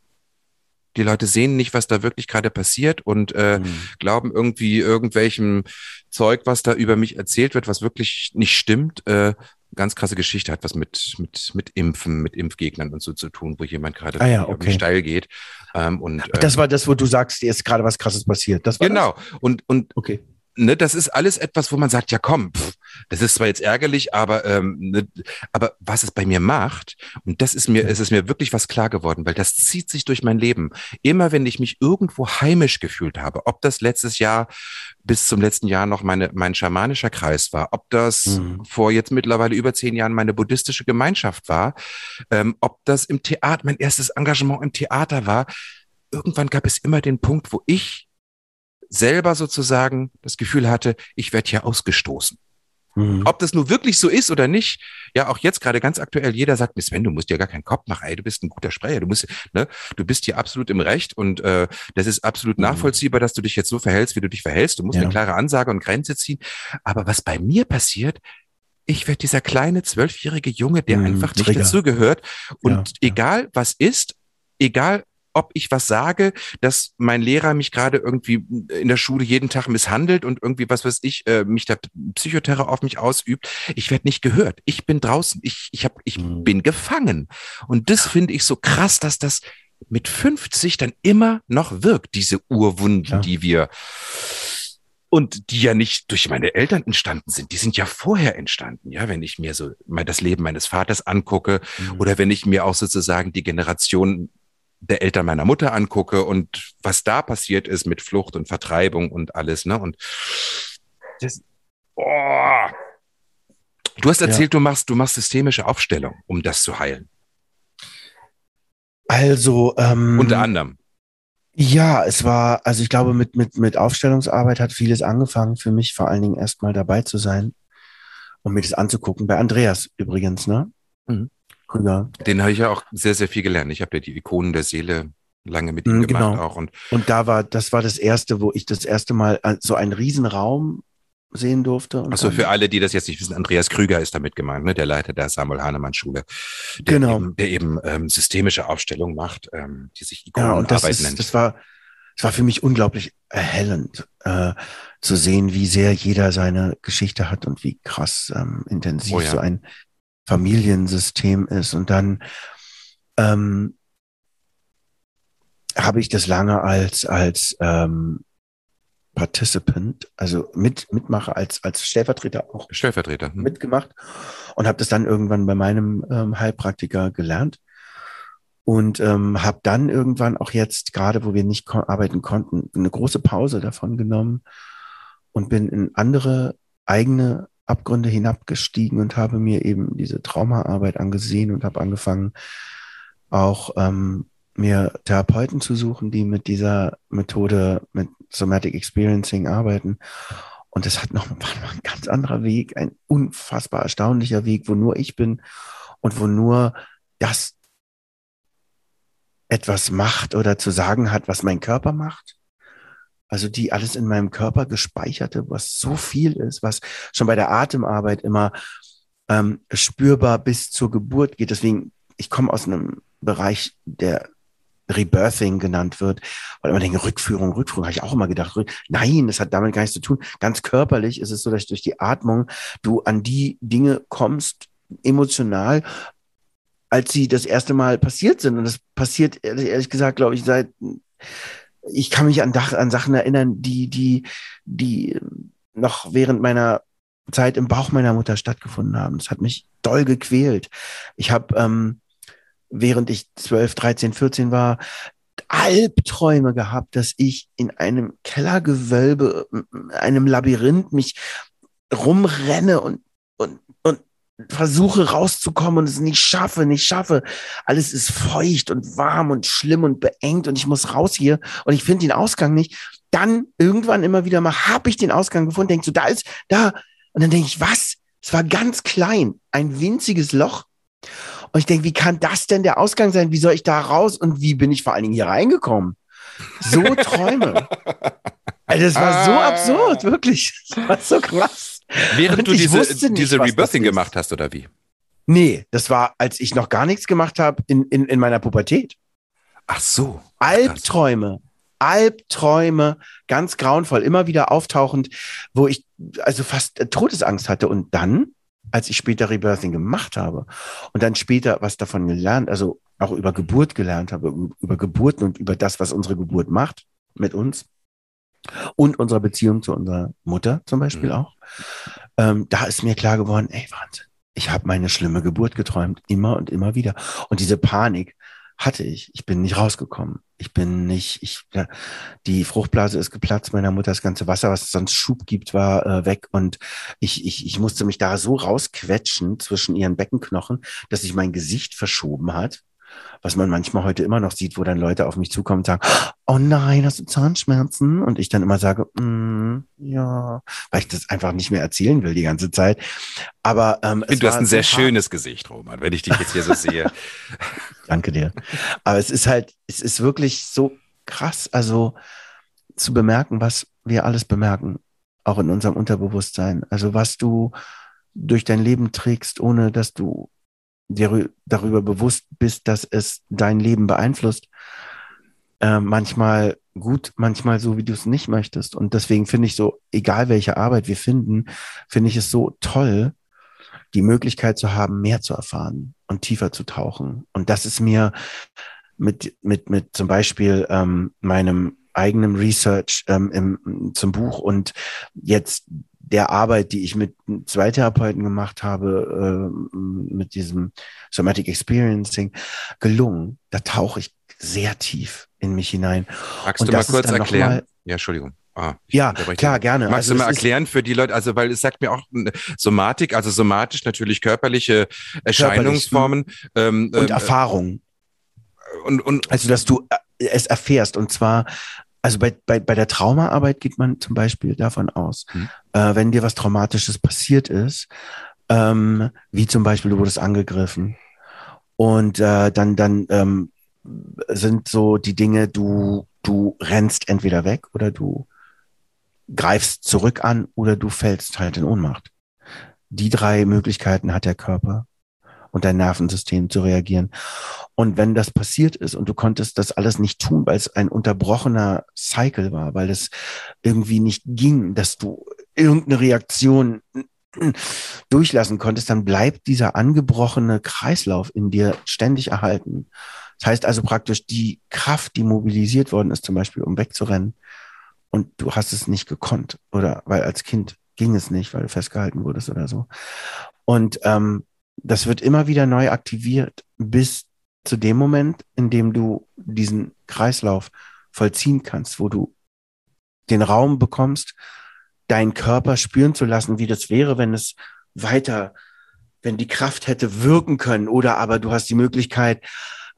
Die Leute sehen nicht, was da wirklich gerade passiert und äh, mhm. glauben irgendwie irgendwelchem Zeug, was da über mich erzählt wird, was wirklich nicht stimmt. Äh, ganz krasse Geschichte, hat was mit, mit, mit Impfen, mit Impfgegnern und so zu tun, wo jemand gerade ah, ja, okay. steil geht. Ähm, und, das ähm, war das, wo du sagst, dir ist gerade was krasses passiert. Genau. Das? Und, und okay. Ne, das ist alles etwas, wo man sagt, ja komm, pff, das ist zwar jetzt ärgerlich, aber, ähm, ne, aber was es bei mir macht, und das ist mir, es ist mir wirklich was klar geworden, weil das zieht sich durch mein Leben. Immer wenn ich mich irgendwo heimisch gefühlt habe, ob das letztes Jahr bis zum letzten Jahr noch meine, mein schamanischer Kreis war, ob das mhm. vor jetzt mittlerweile über zehn Jahren meine buddhistische Gemeinschaft war, ähm, ob das im Theater, mein erstes Engagement im Theater war, irgendwann gab es immer den Punkt, wo ich selber sozusagen das Gefühl hatte, ich werde hier ausgestoßen. Mhm. Ob das nur wirklich so ist oder nicht, ja, auch jetzt gerade ganz aktuell, jeder sagt, Sven, du musst dir gar keinen Kopf machen, ey, du bist ein guter Sprecher, du musst, ne, du bist hier absolut im Recht und äh, das ist absolut mhm. nachvollziehbar, dass du dich jetzt so verhältst, wie du dich verhältst. Du musst ja. eine klare Ansage und Grenze ziehen. Aber was bei mir passiert, ich werde dieser kleine zwölfjährige Junge, der mhm, einfach nicht dazugehört. Und ja, egal was ist, egal ob ich was sage, dass mein Lehrer mich gerade irgendwie in der Schule jeden Tag misshandelt und irgendwie, was weiß ich, äh, mich der Psychoterror auf mich ausübt. Ich werde nicht gehört. Ich bin draußen. Ich, ich, hab, ich mhm. bin gefangen. Und das finde ich so krass, dass das mit 50 dann immer noch wirkt, diese Urwunden, ja. die wir und die ja nicht durch meine Eltern entstanden sind, die sind ja vorher entstanden, ja, wenn ich mir so mal das Leben meines Vaters angucke mhm. oder wenn ich mir auch sozusagen die Generation der Eltern meiner Mutter angucke und was da passiert ist mit Flucht und Vertreibung und alles, ne? Und das, oh. Du hast erzählt, ja. du machst, du machst systemische Aufstellung, um das zu heilen. Also ähm, unter anderem. Ja, es war, also ich glaube, mit, mit, mit Aufstellungsarbeit hat vieles angefangen, für mich vor allen Dingen erstmal dabei zu sein und mir das anzugucken. Bei Andreas übrigens, ne? Mhm. Krüger. Den habe ich ja auch sehr, sehr viel gelernt. Ich habe ja die Ikonen der Seele lange mit ihm mhm, gemacht genau. auch. Und, und da war, das war das erste, wo ich das erste Mal äh, so einen Riesenraum sehen durfte. Also für alle, die das jetzt nicht wissen, Andreas Krüger ist damit gemeint, ne? der Leiter der Samuel Hahnemann Schule, der genau. eben, der eben ähm, systemische Aufstellung macht, ähm, die sich Ikonenarbeit ja, und das ist, nennt. Das war, das war für mich unglaublich erhellend äh, zu sehen, wie sehr jeder seine Geschichte hat und wie krass ähm, intensiv oh ja. so ein Familiensystem ist. Und dann ähm, habe ich das lange als, als ähm, Participant, also mit, Mitmacher, als, als Stellvertreter auch Stellvertreter. Hm. mitgemacht und habe das dann irgendwann bei meinem ähm, Heilpraktiker gelernt und ähm, habe dann irgendwann auch jetzt, gerade wo wir nicht ko arbeiten konnten, eine große Pause davon genommen und bin in andere eigene Abgründe hinabgestiegen und habe mir eben diese Traumaarbeit angesehen und habe angefangen, auch ähm, mir Therapeuten zu suchen, die mit dieser Methode, mit Somatic Experiencing arbeiten. Und das hat noch, war noch ein ganz anderer Weg, ein unfassbar erstaunlicher Weg, wo nur ich bin und wo nur das etwas macht oder zu sagen hat, was mein Körper macht also die alles in meinem Körper gespeicherte, was so viel ist, was schon bei der Atemarbeit immer ähm, spürbar bis zur Geburt geht. Deswegen, ich komme aus einem Bereich, der Rebirthing genannt wird, weil immer denke, Rückführung, Rückführung, habe ich auch immer gedacht. Nein, das hat damit gar nichts zu tun. Ganz körperlich ist es so, dass durch die Atmung du an die Dinge kommst, emotional, als sie das erste Mal passiert sind. Und das passiert, ehrlich gesagt, glaube ich, seit ich kann mich an, an Sachen erinnern, die, die, die noch während meiner Zeit im Bauch meiner Mutter stattgefunden haben. Das hat mich doll gequält. Ich habe, ähm, während ich 12, 13, 14 war, Albträume gehabt, dass ich in einem Kellergewölbe, einem Labyrinth mich rumrenne und, und versuche rauszukommen und es nicht schaffe, nicht schaffe. Alles ist feucht und warm und schlimm und beengt und ich muss raus hier und ich finde den Ausgang nicht. Dann irgendwann immer wieder mal habe ich den Ausgang gefunden, denke so, da ist, da. Und dann denke ich, was? Es war ganz klein, ein winziges Loch. Und ich denke, wie kann das denn der Ausgang sein? Wie soll ich da raus? Und wie bin ich vor allen Dingen hier reingekommen? So Träume. Also das war so ah. absurd, wirklich. Das war so krass. Während du diese, nicht, diese Rebirthing gemacht hast, oder wie? Nee, das war, als ich noch gar nichts gemacht habe in, in, in meiner Pubertät. Ach so. Albträume. Albträume, ganz grauenvoll, immer wieder auftauchend, wo ich also fast Todesangst hatte. Und dann, als ich später Rebirthing gemacht habe und dann später was davon gelernt, also auch über Geburt gelernt habe, über Geburten und über das, was unsere Geburt macht mit uns, und unserer Beziehung zu unserer Mutter zum Beispiel Mhm. auch. Ähm, da ist mir klar geworden, ey, Wahnsinn. Ich habe meine schlimme Geburt geträumt, immer und immer wieder. Und diese Panik hatte ich. Ich bin nicht rausgekommen. Ich bin nicht, ich, ja, die Fruchtblase ist geplatzt, meiner Mutter das ganze Wasser, was es sonst Schub gibt, war äh, weg. Und ich, ich, ich musste mich da so rausquetschen zwischen ihren Beckenknochen, dass sich mein Gesicht verschoben hat. Was man manchmal heute immer noch sieht, wo dann Leute auf mich zukommen und sagen, oh nein, hast du Zahnschmerzen? Und ich dann immer sage, mm, ja, weil ich das einfach nicht mehr erzählen will die ganze Zeit. Aber ähm, Ich finde, es du hast war ein sehr schönes Gesicht, Roman, wenn ich dich jetzt hier so sehe. Danke dir. Aber es ist halt, es ist wirklich so krass, also zu bemerken, was wir alles bemerken, auch in unserem Unterbewusstsein. Also was du durch dein Leben trägst, ohne dass du dir rü- darüber bewusst bist, dass es dein Leben beeinflusst. Äh, manchmal gut, manchmal so, wie du es nicht möchtest. Und deswegen finde ich so, egal welche Arbeit wir finden, finde ich es so toll, die Möglichkeit zu haben, mehr zu erfahren und tiefer zu tauchen. Und das ist mir mit, mit, mit zum Beispiel ähm, meinem eigenen Research ähm, im, zum Buch und jetzt der Arbeit, die ich mit zwei Therapeuten gemacht habe, äh, mit diesem Somatic Experiencing, gelungen. Da tauche ich sehr tief in mich hinein. Magst Und du mal kurz erklären? mal- ja, Entschuldigung. Ah, Ja, klar, gerne. Magst Also du mal erklären für die Leute, also weil es sagt mir auch äh, Somatik, also somatisch natürlich körperliche Erscheinungsformen ähm, Und ähm, Erfahrung. und, und Also, dass du äh, es erfährst. Und zwar, also bei, bei, bei der Traumaarbeit geht man zum Beispiel davon aus, Mhm. äh, wenn dir was Traumatisches passiert ist, ähm, wie zum Beispiel du wurdest angegriffen und äh, dann, dann ähm, sind so die Dinge, du, du rennst entweder weg oder du greifst zurück an oder du fällst halt in Ohnmacht. Die drei Möglichkeiten hat der Körper und dein Nervensystem zu reagieren. Und wenn das passiert ist und du konntest das alles nicht tun, weil es ein unterbrochener Cycle war, weil es irgendwie nicht ging, dass du irgendeine Reaktion durchlassen konntest, dann bleibt dieser angebrochene Kreislauf in dir ständig erhalten. Das heißt also praktisch die Kraft, die mobilisiert worden ist, zum Beispiel um wegzurennen, und du hast es nicht gekonnt oder weil als Kind ging es nicht, weil du festgehalten wurdest oder so. Und ähm, das wird immer wieder neu aktiviert bis zu dem Moment, in dem du diesen Kreislauf vollziehen kannst, wo du den Raum bekommst, deinen Körper spüren zu lassen, wie das wäre, wenn es weiter, wenn die Kraft hätte wirken können oder aber du hast die Möglichkeit,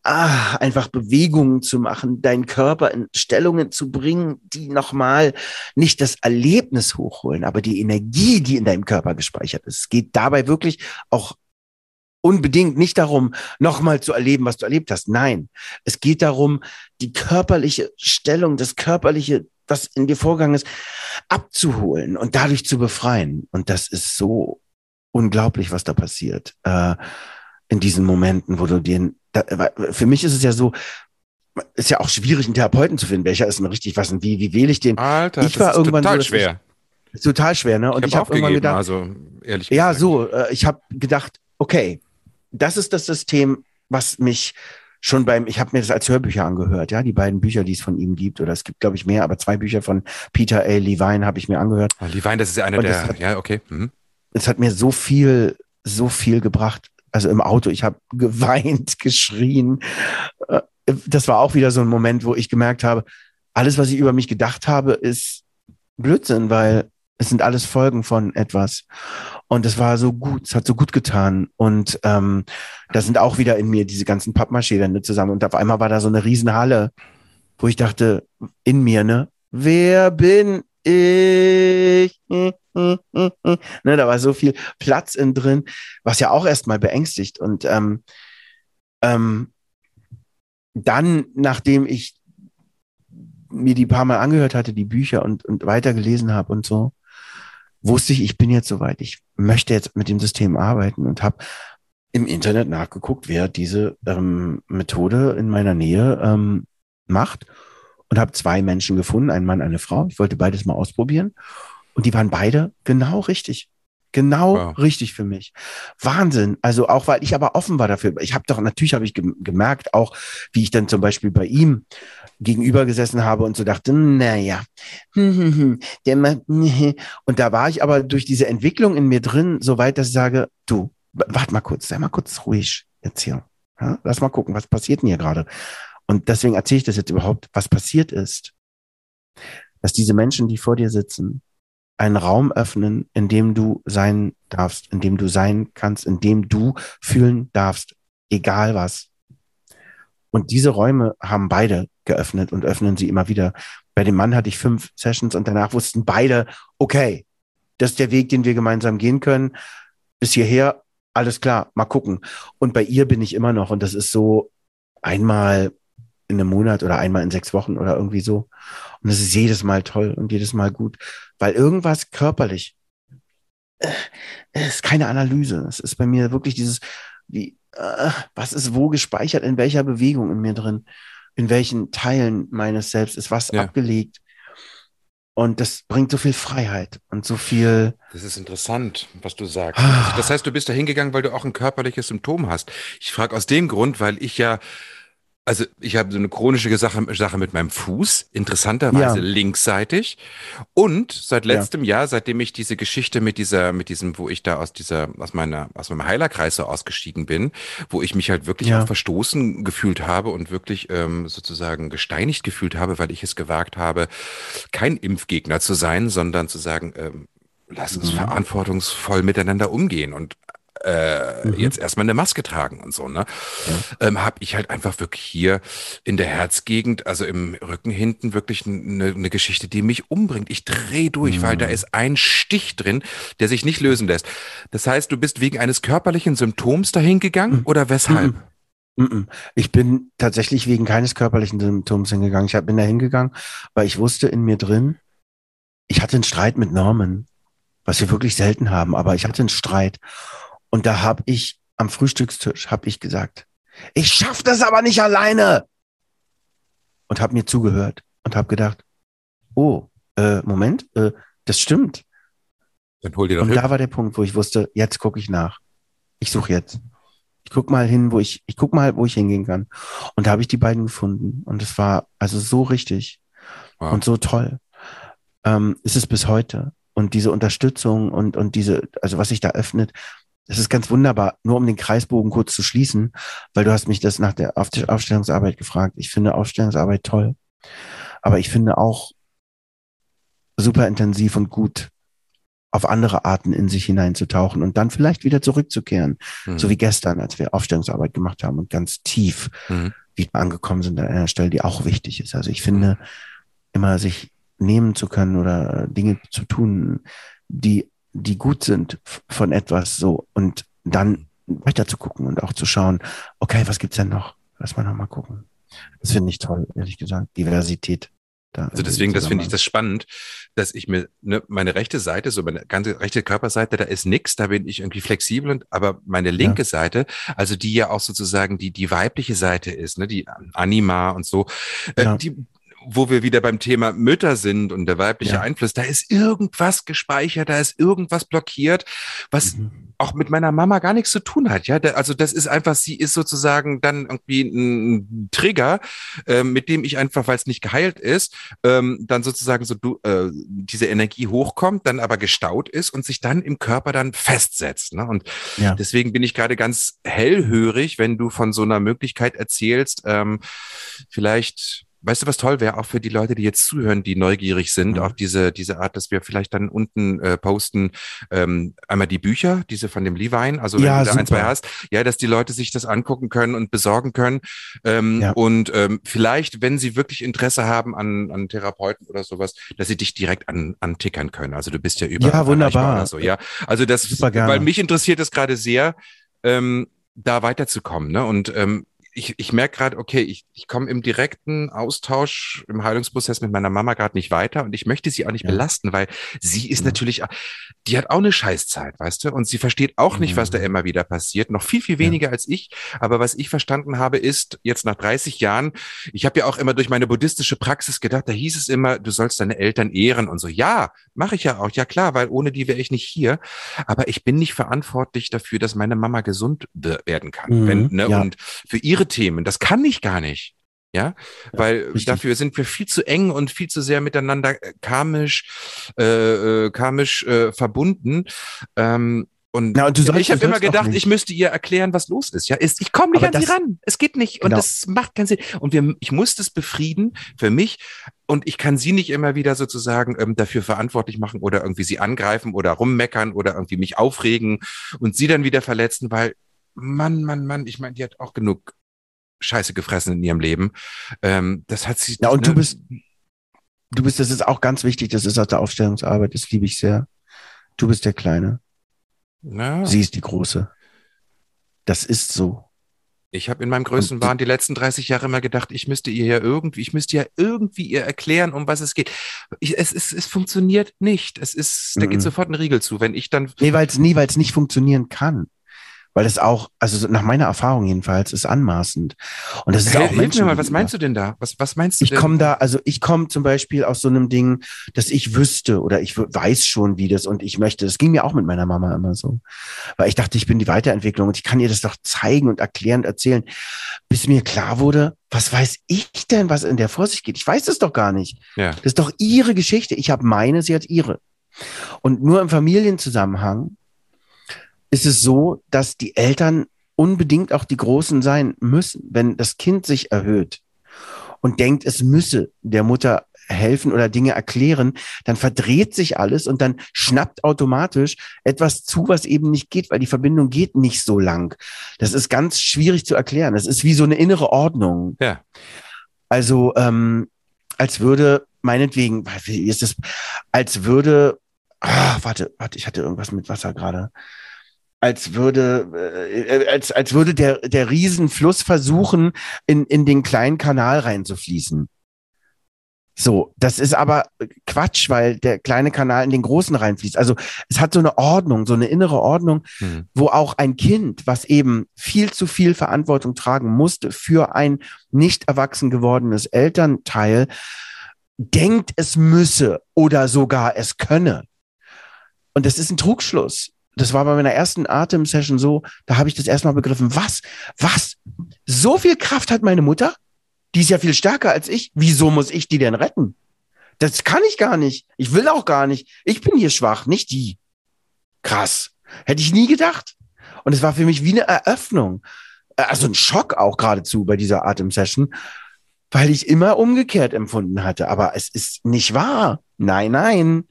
ah, einfach Bewegungen zu machen, deinen Körper in Stellungen zu bringen, die nochmal nicht das Erlebnis hochholen, aber die Energie, die in deinem Körper gespeichert ist. Es geht dabei wirklich auch unbedingt nicht darum, nochmal zu erleben, was du erlebt hast. Nein, es geht darum, die körperliche Stellung, das körperliche, was in dir vorgegangen ist, abzuholen und dadurch zu befreien. Und das ist so unglaublich, was da passiert äh, in diesen Momenten, wo du den, da, für mich ist es ja so, ist ja auch schwierig, einen Therapeuten zu finden. Welcher ist denn richtig was und wie, wie wähle ich den? Alter, Ich das war ist irgendwann so, total dass schwer. Ist total schwer, ne? Und ich, ich habe habe irgendwann aufgegeben, gedacht, also ehrlich ja, gesagt. so, äh, ich habe gedacht, okay, das ist das System, was mich schon beim, ich habe mir das als Hörbücher angehört, ja, die beiden Bücher, die es von ihm gibt, oder es gibt, glaube ich, mehr, aber zwei Bücher von Peter A. Levine habe ich mir angehört. Ah, Levine, das ist ja einer der, hat- ja, okay. Mhm. Es hat mir so viel, so viel gebracht. Also im Auto, ich habe geweint, geschrien. Äh, Das war auch wieder so ein Moment, wo ich gemerkt habe, alles, was ich über mich gedacht habe, ist Blödsinn, weil es sind alles Folgen von etwas. Und es war so gut, es hat so gut getan. Und ähm, da sind auch wieder in mir diese ganzen Pappmaché-Wände zusammen. Und auf einmal war da so eine Riesenhalle, wo ich dachte, in mir, ne, wer bin ich? ne, da war so viel Platz in drin, was ja auch erstmal beängstigt. Und ähm, ähm, dann, nachdem ich mir die paar Mal angehört hatte, die Bücher und, und weitergelesen habe und so, wusste ich, ich bin jetzt soweit. Ich möchte jetzt mit dem System arbeiten und habe im Internet nachgeguckt, wer diese ähm, Methode in meiner Nähe ähm, macht und habe zwei Menschen gefunden, einen Mann, eine Frau. Ich wollte beides mal ausprobieren und die waren beide genau richtig. Genau wow. richtig für mich. Wahnsinn. Also auch, weil ich aber offen war dafür. Ich habe doch, natürlich habe ich gemerkt, auch wie ich dann zum Beispiel bei ihm gegenüber gesessen habe und so dachte, naja, der und da war ich aber durch diese Entwicklung in mir drin, so weit, dass ich sage, du, warte mal kurz, sei mal kurz ruhig jetzt hier. Ja, lass mal gucken, was passiert denn hier gerade? Und deswegen erzähle ich das jetzt überhaupt, was passiert ist. Dass diese Menschen, die vor dir sitzen, einen Raum öffnen, in dem du sein darfst, in dem du sein kannst, in dem du fühlen darfst, egal was. Und diese Räume haben beide geöffnet und öffnen sie immer wieder. Bei dem Mann hatte ich fünf Sessions und danach wussten beide, okay, das ist der Weg, den wir gemeinsam gehen können. Bis hierher, alles klar, mal gucken. Und bei ihr bin ich immer noch und das ist so einmal in einem Monat oder einmal in sechs Wochen oder irgendwie so. Und das ist jedes Mal toll und jedes Mal gut, weil irgendwas körperlich, äh, ist keine Analyse. Es ist bei mir wirklich dieses, wie, äh, was ist wo gespeichert, in welcher Bewegung in mir drin, in welchen Teilen meines Selbst ist was ja. abgelegt. Und das bringt so viel Freiheit und so viel. Das ist interessant, was du sagst. Ah. Das heißt, du bist da hingegangen, weil du auch ein körperliches Symptom hast. Ich frage aus dem Grund, weil ich ja also ich habe so eine chronische Sache, Sache mit meinem Fuß, interessanterweise ja. linksseitig. Und seit letztem ja. Jahr, seitdem ich diese Geschichte mit dieser, mit diesem, wo ich da aus dieser, aus meiner, aus meinem Heilerkreis so ausgestiegen bin, wo ich mich halt wirklich ja. auch verstoßen gefühlt habe und wirklich ähm, sozusagen gesteinigt gefühlt habe, weil ich es gewagt habe, kein Impfgegner zu sein, sondern zu sagen, ähm, lass uns mhm. verantwortungsvoll miteinander umgehen und äh, mhm. jetzt erstmal eine Maske tragen und so, ne? Ja. Ähm, habe ich halt einfach wirklich hier in der Herzgegend, also im Rücken hinten, wirklich eine, eine Geschichte, die mich umbringt. Ich drehe durch, mhm. weil da mhm. ist ein Stich drin, der sich nicht lösen lässt. Das heißt, du bist wegen eines körperlichen Symptoms dahin gegangen mhm. oder weshalb? Mhm. Ich bin tatsächlich wegen keines körperlichen Symptoms hingegangen. Ich bin da hingegangen, weil ich wusste in mir drin, ich hatte einen Streit mit Norman, was wir wirklich selten haben, aber ich hatte einen Streit. Und da habe ich am Frühstückstisch habe ich gesagt, ich schaff das aber nicht alleine. Und habe mir zugehört und habe gedacht, oh, äh, Moment, äh, das stimmt. Dann hol dir doch und hin. da war der Punkt, wo ich wusste, jetzt gucke ich nach. Ich suche jetzt. Ich guck mal hin, wo ich, ich guck mal, wo ich hingehen kann. Und da habe ich die beiden gefunden. Und es war also so richtig wow. und so toll. Ähm, ist es bis heute. Und diese Unterstützung und, und diese, also was sich da öffnet, das ist ganz wunderbar, nur um den Kreisbogen kurz zu schließen, weil du hast mich das nach der Aufstellungsarbeit gefragt. Ich finde Aufstellungsarbeit toll, aber ich finde auch super intensiv und gut, auf andere Arten in sich hineinzutauchen und dann vielleicht wieder zurückzukehren, mhm. so wie gestern, als wir Aufstellungsarbeit gemacht haben und ganz tief mhm. wieder angekommen sind an einer Stelle, die auch wichtig ist. Also ich finde, immer sich nehmen zu können oder Dinge zu tun, die die gut sind von etwas so und dann weiter zu gucken und auch zu schauen, okay, was gibt's denn noch? Lass mal noch mal gucken. Das finde ich toll, ehrlich gesagt. Diversität. Da also deswegen, das finde ich das spannend, dass ich mir ne, meine rechte Seite, so meine ganze rechte Körperseite, da ist nix, da bin ich irgendwie flexibel und aber meine linke ja. Seite, also die ja auch sozusagen die die weibliche Seite ist, ne, die Anima und so, äh, ja. die wo wir wieder beim Thema Mütter sind und der weibliche ja. Einfluss, da ist irgendwas gespeichert, da ist irgendwas blockiert, was mhm. auch mit meiner Mama gar nichts zu tun hat. Ja, also das ist einfach, sie ist sozusagen dann irgendwie ein Trigger, äh, mit dem ich einfach, weil es nicht geheilt ist, ähm, dann sozusagen so du, äh, diese Energie hochkommt, dann aber gestaut ist und sich dann im Körper dann festsetzt. Ne? Und ja. deswegen bin ich gerade ganz hellhörig, wenn du von so einer Möglichkeit erzählst, ähm, vielleicht Weißt du, was toll wäre, auch für die Leute, die jetzt zuhören, die neugierig sind mhm. auf diese, diese Art, dass wir vielleicht dann unten äh, posten, ähm, einmal die Bücher, diese von dem Levine, also ja, wenn du da ein, zwei hast, ja, dass die Leute sich das angucken können und besorgen können. Ähm, ja. Und ähm, vielleicht, wenn sie wirklich Interesse haben an, an Therapeuten oder sowas, dass sie dich direkt an, antickern können. Also du bist ja überall. Ja, wunderbar. So, ja. Also das, weil mich interessiert es gerade sehr, ähm, da weiterzukommen. Ne? Und ähm, ich, ich merke gerade, okay, ich, ich komme im direkten Austausch im Heilungsprozess mit meiner Mama gerade nicht weiter und ich möchte sie auch nicht ja. belasten, weil sie ist ja. natürlich, die hat auch eine Scheißzeit, weißt du, und sie versteht auch nicht, was da immer wieder passiert, noch viel, viel weniger ja. als ich. Aber was ich verstanden habe, ist, jetzt nach 30 Jahren, ich habe ja auch immer durch meine buddhistische Praxis gedacht, da hieß es immer, du sollst deine Eltern ehren und so. Ja, mache ich ja auch, ja klar, weil ohne die wäre ich nicht hier. Aber ich bin nicht verantwortlich dafür, dass meine Mama gesund werden kann. Mhm. Wenn, ne, Und für ihre Themen. Das kann ich gar nicht. Ja, weil richtig. dafür sind wir viel zu eng und viel zu sehr miteinander äh, karmisch, äh, äh, karmisch äh, verbunden. Ähm, und, Na, und ich habe immer gedacht, ich müsste ihr erklären, was los ist. Ja, ist, ich komme nicht Aber an sie ran. Es geht nicht. Genau. Und das macht keinen Sinn. Und wir, ich muss das befrieden für mich. Und ich kann sie nicht immer wieder sozusagen ähm, dafür verantwortlich machen oder irgendwie sie angreifen oder rummeckern oder irgendwie mich aufregen und sie dann wieder verletzen, weil Mann, Mann, Mann, ich meine, die hat auch genug Scheiße gefressen in ihrem Leben. Ähm, das hat sie. Ja, und ne, du bist, du bist, das ist auch ganz wichtig, das ist aus der Aufstellungsarbeit, das liebe ich sehr. Du bist der Kleine. Ja. Sie ist die Große. Das ist so. Ich habe in meinem größten Wahn die letzten 30 Jahre immer gedacht, ich müsste ihr ja irgendwie, ich müsste ja irgendwie ihr erklären, um was es geht. Ich, es, es, es funktioniert nicht. Es ist, da geht sofort ein Riegel zu, wenn ich dann. Nee, weil es nie, weil es nicht funktionieren kann weil es auch, also nach meiner Erfahrung jedenfalls, ist anmaßend. Und das ist hey, auch Hilf mir mal, was meinst du denn da? Was, was meinst du ich komme da, also ich komme zum Beispiel aus so einem Ding, dass ich wüsste oder ich weiß schon, wie das und ich möchte. Das ging mir auch mit meiner Mama immer so. Weil ich dachte, ich bin die Weiterentwicklung und ich kann ihr das doch zeigen und erklären und erzählen, bis mir klar wurde, was weiß ich denn, was in der vor sich geht? Ich weiß es doch gar nicht. Ja. Das ist doch ihre Geschichte. Ich habe meine, sie hat ihre. Und nur im Familienzusammenhang ist es so, dass die Eltern unbedingt auch die Großen sein müssen. Wenn das Kind sich erhöht und denkt, es müsse der Mutter helfen oder Dinge erklären, dann verdreht sich alles und dann schnappt automatisch etwas zu, was eben nicht geht, weil die Verbindung geht nicht so lang. Das ist ganz schwierig zu erklären. Das ist wie so eine innere Ordnung. Ja. Also ähm, als würde meinetwegen, wie ist das, als würde, ah, warte, warte, ich hatte irgendwas mit Wasser gerade als würde, äh, als, als würde der, der Riesenfluss versuchen, in, in den kleinen Kanal reinzufließen. So, das ist aber Quatsch, weil der kleine Kanal in den großen reinfließt. Also es hat so eine Ordnung, so eine innere Ordnung, mhm. wo auch ein Kind, was eben viel zu viel Verantwortung tragen musste für ein nicht erwachsen gewordenes Elternteil, denkt, es müsse oder sogar es könne. Und das ist ein Trugschluss das war bei meiner ersten Atemsession so, da habe ich das erstmal begriffen, was, was, so viel Kraft hat meine Mutter? Die ist ja viel stärker als ich. Wieso muss ich die denn retten? Das kann ich gar nicht. Ich will auch gar nicht. Ich bin hier schwach, nicht die. Krass. Hätte ich nie gedacht. Und es war für mich wie eine Eröffnung. Also ein Schock auch geradezu bei dieser Atemsession, weil ich immer umgekehrt empfunden hatte. Aber es ist nicht wahr. Nein, nein.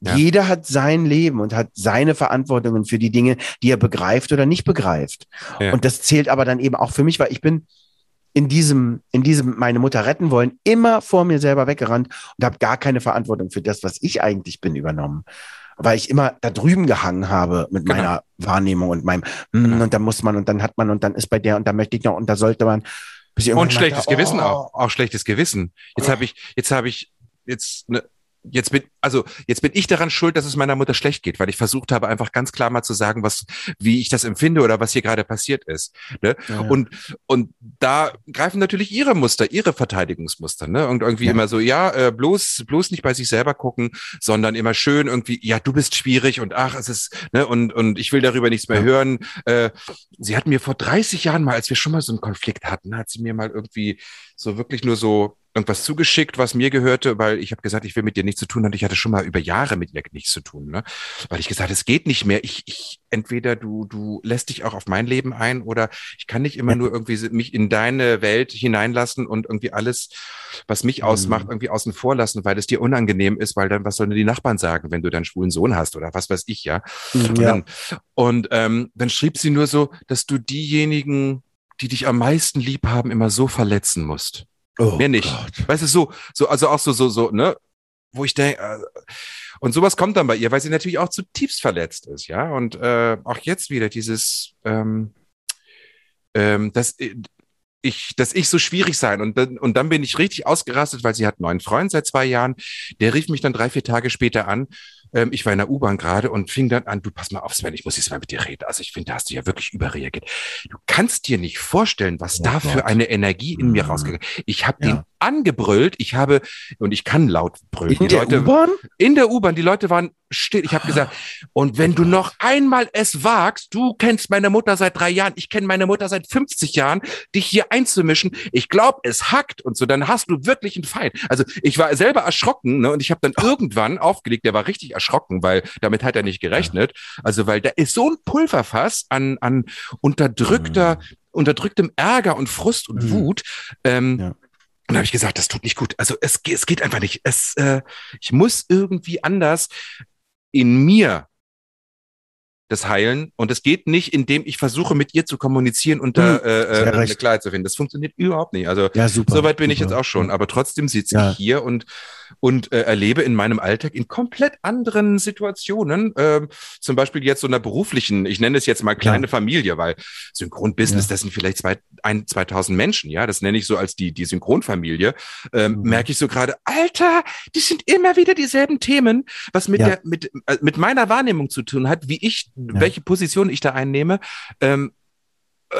Ja. Jeder hat sein Leben und hat seine Verantwortungen für die Dinge, die er begreift oder nicht begreift. Ja. Und das zählt aber dann eben auch für mich, weil ich bin in diesem, in diesem meine Mutter retten wollen, immer vor mir selber weggerannt und habe gar keine Verantwortung für das, was ich eigentlich bin, übernommen. Weil ich immer da drüben gehangen habe mit genau. meiner Wahrnehmung und meinem, mm, genau. und dann muss man und dann hat man und dann ist bei der und da möchte ich noch und da sollte man. und schlechtes dachte, Gewissen oh. auch, auch schlechtes Gewissen. Jetzt habe ich, jetzt habe ich jetzt ne, jetzt bin, also jetzt bin ich daran schuld, dass es meiner Mutter schlecht geht, weil ich versucht habe, einfach ganz klar mal zu sagen, was, wie ich das empfinde oder was hier gerade passiert ist. Ne? Ja, ja. Und, und da greifen natürlich ihre Muster, ihre Verteidigungsmuster, ne? Und irgendwie ja. immer so, ja, äh, bloß, bloß nicht bei sich selber gucken, sondern immer schön irgendwie, ja, du bist schwierig und ach, es ist, ne, und, und ich will darüber nichts mehr hören. Äh, sie hat mir vor 30 Jahren mal, als wir schon mal so einen Konflikt hatten, hat sie mir mal irgendwie so wirklich nur so irgendwas zugeschickt, was mir gehörte, weil ich habe gesagt, ich will mit dir nichts zu tun und ich hatte schon mal über Jahre mit ihr nichts zu tun, ne? Weil ich gesagt, es geht nicht mehr. Ich, ich entweder du du lässt dich auch auf mein Leben ein oder ich kann nicht immer ja. nur irgendwie mich in deine Welt hineinlassen und irgendwie alles, was mich ausmacht, mhm. irgendwie außen vor lassen, weil es dir unangenehm ist, weil dann was sollen die Nachbarn sagen, wenn du deinen schwulen Sohn hast oder was weiß ich ja. Mhm, und, ja. Dann, und ähm, dann schrieb sie nur so, dass du diejenigen die dich am meisten lieb haben, immer so verletzen musst. Oh Mehr nicht. Gott. Weißt du, so, so, also auch so, so, so, ne? Wo ich denke, äh, und sowas kommt dann bei ihr, weil sie natürlich auch zutiefst verletzt ist, ja. Und äh, auch jetzt wieder dieses, ähm, ähm, das, äh, ich, dass ich so schwierig sein. Und dann, und dann bin ich richtig ausgerastet, weil sie hat einen neuen Freund seit zwei Jahren. Der rief mich dann drei, vier Tage später an. Ähm, ich war in der U-Bahn gerade und fing dann an, du pass mal auf, Sven, ich muss jetzt mal mit dir reden. Also ich finde, da hast du ja wirklich überreagiert. Du kannst dir nicht vorstellen, was oh da Gott. für eine Energie in mir mhm. rausgegangen ist. Ich habe ja. den angebrüllt. Ich habe, und ich kann laut brüllen. In die der U-Bahn? In der U-Bahn. Die Leute waren still. Ich habe gesagt, und wenn du noch einmal es wagst, du kennst meine Mutter seit drei Jahren, ich kenne meine Mutter seit 50 Jahren, dich hier einzumischen, ich glaube, es hackt und so, dann hast du wirklich einen Feind. Also ich war selber erschrocken ne, und ich habe dann irgendwann aufgelegt, der war richtig erschrocken, weil damit hat er nicht gerechnet. Also weil da ist so ein Pulverfass an, an unterdrückter, mhm. unterdrücktem Ärger und Frust und mhm. Wut. Ähm, ja und da habe ich gesagt, das tut nicht gut. Also es, es geht einfach nicht. Es, äh, ich muss irgendwie anders in mir das heilen. Und es geht nicht, indem ich versuche, mit ihr zu kommunizieren und da hm, äh, äh eine Klarheit zu finden. Das funktioniert überhaupt nicht. Also ja, super, soweit bin super. ich jetzt auch schon. Aber trotzdem sitze ja. ich hier und und äh, erlebe in meinem Alltag in komplett anderen Situationen, äh, zum Beispiel jetzt so einer beruflichen, ich nenne es jetzt mal kleine ja. Familie, weil Synchronbusiness, das sind vielleicht zwei, ein, 2000 Menschen, ja, das nenne ich so als die, die Synchronfamilie, ähm, mhm. merke ich so gerade, Alter, die sind immer wieder dieselben Themen, was mit der, mit, äh, mit meiner Wahrnehmung zu tun hat, wie ich, welche Position ich da einnehme, ähm, äh,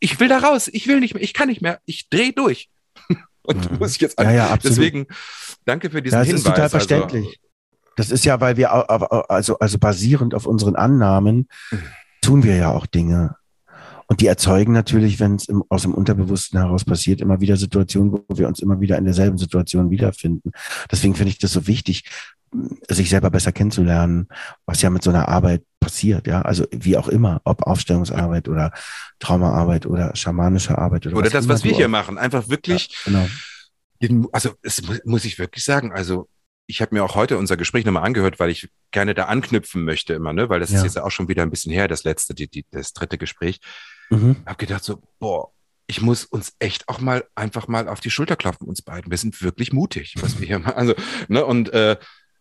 ich will da raus, ich will nicht mehr, ich kann nicht mehr, ich drehe durch. Und mhm. muss ich jetzt an. Ja, ja, absolut. Deswegen, danke für diesen das Hinweis. Das ist total also verständlich. Also, das ist ja, weil wir, also, also basierend auf unseren Annahmen, mhm. tun wir ja auch Dinge. Und die erzeugen natürlich, wenn es aus dem Unterbewussten heraus passiert, immer wieder Situationen, wo wir uns immer wieder in derselben Situation wiederfinden. Deswegen finde ich das so wichtig, sich selber besser kennenzulernen, was ja mit so einer Arbeit passiert, ja. Also wie auch immer, ob Aufstellungsarbeit oder Traumaarbeit oder schamanische Arbeit oder, oder was das, was wir hier machen, einfach wirklich. Ja, genau. Also es muss ich wirklich sagen, also ich habe mir auch heute unser Gespräch nochmal angehört, weil ich gerne da anknüpfen möchte immer, ne? Weil das ja. ist jetzt auch schon wieder ein bisschen her, das letzte, die, die, das dritte Gespräch. Mhm. Hab gedacht so, boah, ich muss uns echt auch mal einfach mal auf die Schulter klopfen, uns beiden. Wir sind wirklich mutig, was wir hier machen. Also, ne, und äh,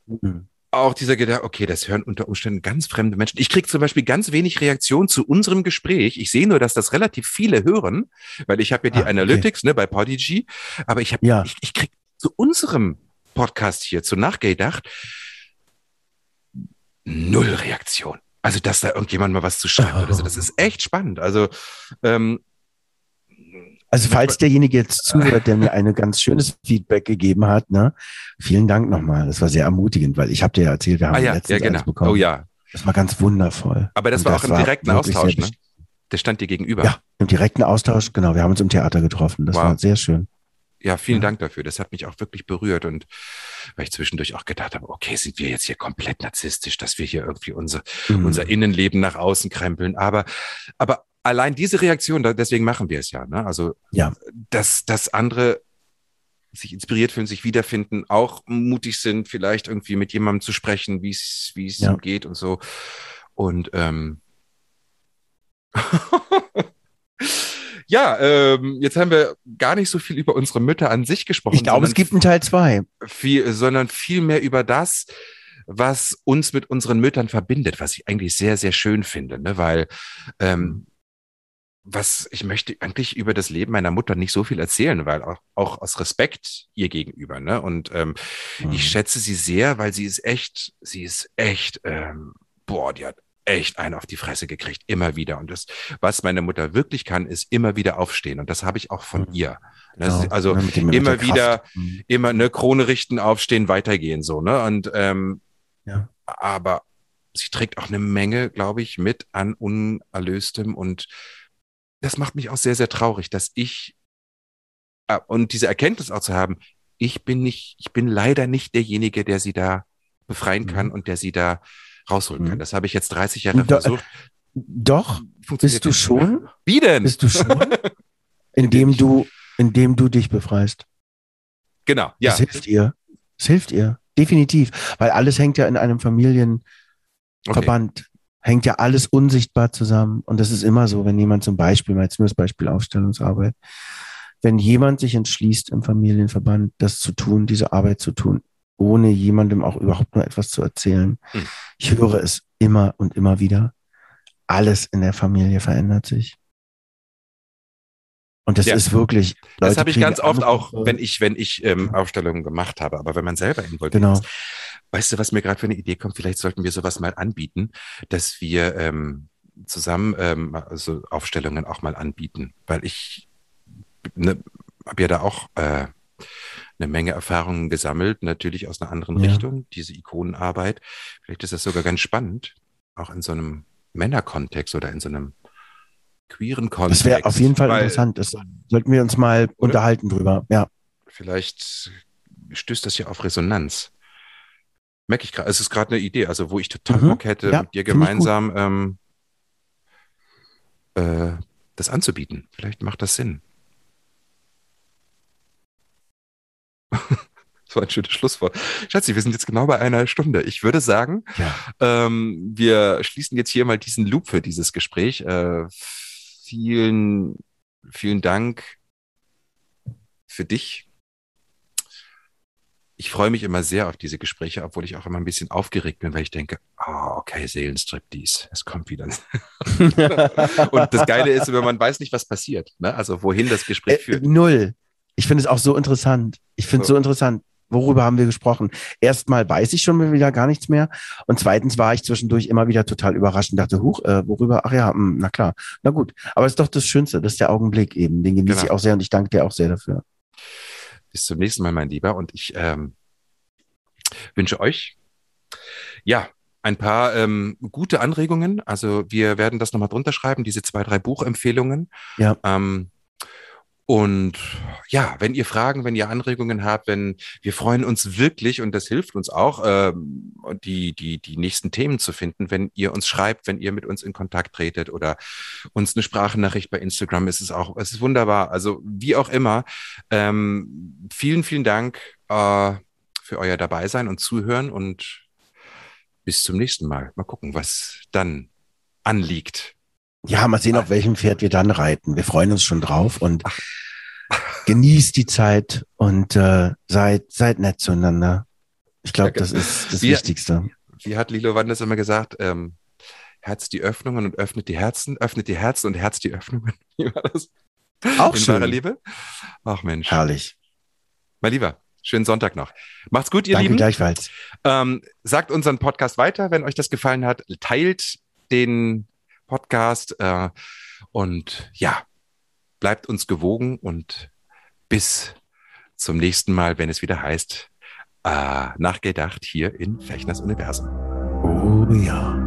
mhm. auch dieser Gedanke, okay, das hören unter Umständen ganz fremde Menschen. Ich kriege zum Beispiel ganz wenig Reaktion zu unserem Gespräch. Ich sehe nur, dass das relativ viele hören, weil ich habe ja die ah, Analytics okay. ne, bei Podigy, aber ich habe, ja. ich, ich kriege zu unserem Podcast hier, zu Nachgedacht, null Reaktion. Also, dass da irgendjemand mal was zu schreibt oh. oder so, das ist echt spannend. Also, ähm, also falls derjenige jetzt zuhört, der mir eine ganz schönes Feedback gegeben hat, ne, vielen Dank nochmal. Das war sehr ermutigend, weil ich habe dir ja erzählt, wir haben ah, ja, letztens ja, genau. bekommen. Oh ja. Das war ganz wundervoll. Aber das Und war auch im direkten Austausch, ne? Der stand dir gegenüber. Ja, im direkten Austausch, genau. Wir haben uns im Theater getroffen. Das wow. war sehr schön. Ja, vielen. Dank dafür. Das hat mich auch wirklich berührt und weil ich zwischendurch auch gedacht habe, okay, sind wir jetzt hier komplett narzisstisch, dass wir hier irgendwie unser, mhm. unser Innenleben nach außen krempeln. Aber, aber allein diese Reaktion, deswegen machen wir es ja. Ne? Also, ja. dass, dass andere sich inspiriert fühlen, sich wiederfinden, auch mutig sind, vielleicht irgendwie mit jemandem zu sprechen, wie es wie es ja. ihm geht und so. Und ähm, ja, ähm, jetzt haben wir gar nicht so viel über unsere Mütter an sich gesprochen. Ich glaube, es gibt einen Teil zwei. Viel, sondern viel mehr über das, was uns mit unseren Müttern verbindet, was ich eigentlich sehr, sehr schön finde, ne? weil ähm, was ich möchte eigentlich über das Leben meiner Mutter nicht so viel erzählen, weil auch, auch aus Respekt ihr gegenüber. Ne? Und ähm, mhm. ich schätze sie sehr, weil sie ist echt, sie ist echt, ähm, boah, die hat echt einen auf die Fresse gekriegt, immer wieder. Und das, was meine Mutter wirklich kann, ist immer wieder aufstehen. Und das habe ich auch von mhm. ihr. Genau. also ja, immer wieder, mhm. immer eine Krone richten, aufstehen, weitergehen, so, ne? Und ähm, ja. aber sie trägt auch eine Menge, glaube ich, mit an unerlöstem und das macht mich auch sehr, sehr traurig, dass ich äh, und diese Erkenntnis auch zu haben, ich bin nicht, ich bin leider nicht derjenige, der sie da befreien kann mhm. und der sie da rausholen mhm. kann. Das habe ich jetzt 30 Jahre Do versucht. Doch, bist du schon? Wie denn? Bist du schon? indem du, indem du dich befreist. Genau, ja. Das hilft ihr. Es hilft ihr. Definitiv. Weil alles hängt ja in einem Familienverband. Okay hängt ja alles unsichtbar zusammen. Und das ist immer so, wenn jemand zum Beispiel, mal jetzt nur das Beispiel Aufstellungsarbeit, wenn jemand sich entschließt, im Familienverband das zu tun, diese Arbeit zu tun, ohne jemandem auch überhaupt nur etwas zu erzählen. Hm. Ich höre es immer und immer wieder. Alles in der Familie verändert sich. Und das Ja. ist wirklich. Das Leute habe ich ganz oft auch, wenn ich, wenn ich ähm, Aufstellungen gemacht habe, aber wenn man selber involviert Genau. ist. Weißt du, was mir gerade für eine Idee kommt? Vielleicht sollten wir sowas mal anbieten, dass wir ähm, zusammen ähm, also Aufstellungen auch mal anbieten, weil ich ne, habe ja da auch äh, eine Menge Erfahrungen gesammelt, natürlich aus einer anderen Ja. Richtung, diese Ikonenarbeit. Vielleicht ist das sogar ganz spannend, auch in so einem Männerkontext oder in so einem queeren Kontext. Das wäre auf jeden Fall weil- interessant. Das sollten wir uns mal unterhalten drüber. Ja. vielleicht stößt das ja auf Resonanz. Merke ich gerade, es ist gerade eine Idee, also wo ich total Mhm. Bock hätte, Ja, mit dir gemeinsam ähm, äh, das anzubieten. Vielleicht macht das Sinn. Das war ein schönes Schlusswort. Schatzi, wir sind jetzt genau bei einer Stunde. Ich würde sagen, ja. ähm, wir schließen jetzt hier mal diesen Loop für dieses Gespräch. Äh, vielen, vielen Dank für dich. Ich freue mich immer sehr auf diese Gespräche, obwohl ich auch immer ein bisschen aufgeregt bin, weil ich denke, ah, okay, Seelenstriptease, es kommt wieder. Und das Geile ist, wenn man weiß nicht, was passiert, ne? also wohin das Gespräch Äh, führt. null. Ich finde es auch so interessant. Ich finde es So. interessant. Worüber haben wir gesprochen? Erstmal weiß ich schon wieder gar nichts mehr. Und zweitens war ich zwischendurch immer wieder total überrascht und dachte, huch, äh, worüber? Ach ja, hm, na klar. Na gut. Aber es ist doch das Schönste. Das ist der Augenblick eben. Den genieße Genau. ich auch sehr und ich danke dir auch sehr dafür. Bis zum nächsten Mal, mein Lieber. Und ich ähm, wünsche euch, ja, ein paar ähm, gute Anregungen. Also wir werden das nochmal drunter schreiben, diese zwei, drei Buchempfehlungen. Ja. Ähm, und ja, wenn ihr Fragen, wenn ihr Anregungen habt, wenn wir freuen uns wirklich und das hilft uns auch, ähm, die, die, die nächsten Themen zu finden, wenn ihr uns schreibt, wenn ihr mit uns in Kontakt tretet oder uns eine Sprachnachricht bei Instagram, ist es auch, es ist wunderbar. Also wie auch immer, ähm, vielen, vielen Dank äh, für euer Dabeisein und Zuhören und bis zum nächsten Mal. Mal gucken, was dann anliegt. Ja, mal sehen, auf welchem Pferd wir dann reiten. Wir freuen uns schon drauf und genießt die Zeit und äh, seid, seid nett zueinander. Ich glaube, das ist das Wir- Wichtigste. Wie hat Lilo Wanders immer gesagt? Ähm, Herz die Öffnungen und öffnet die Herzen, öffnet die Herzen und Herz die Öffnungen. Wie war das? Auch In schön. Liebe? Ach Mensch. Herrlich. Mein Lieber, schönen Sonntag noch. Macht's gut, ihr Danke Lieben. gleichfalls. Ähm, sagt unseren Podcast weiter, wenn euch das gefallen hat. Teilt den Podcast äh, und ja, bleibt uns gewogen und bis zum nächsten Mal, wenn es wieder heißt, äh, nachgedacht hier in Fechners Universum. Oh ja.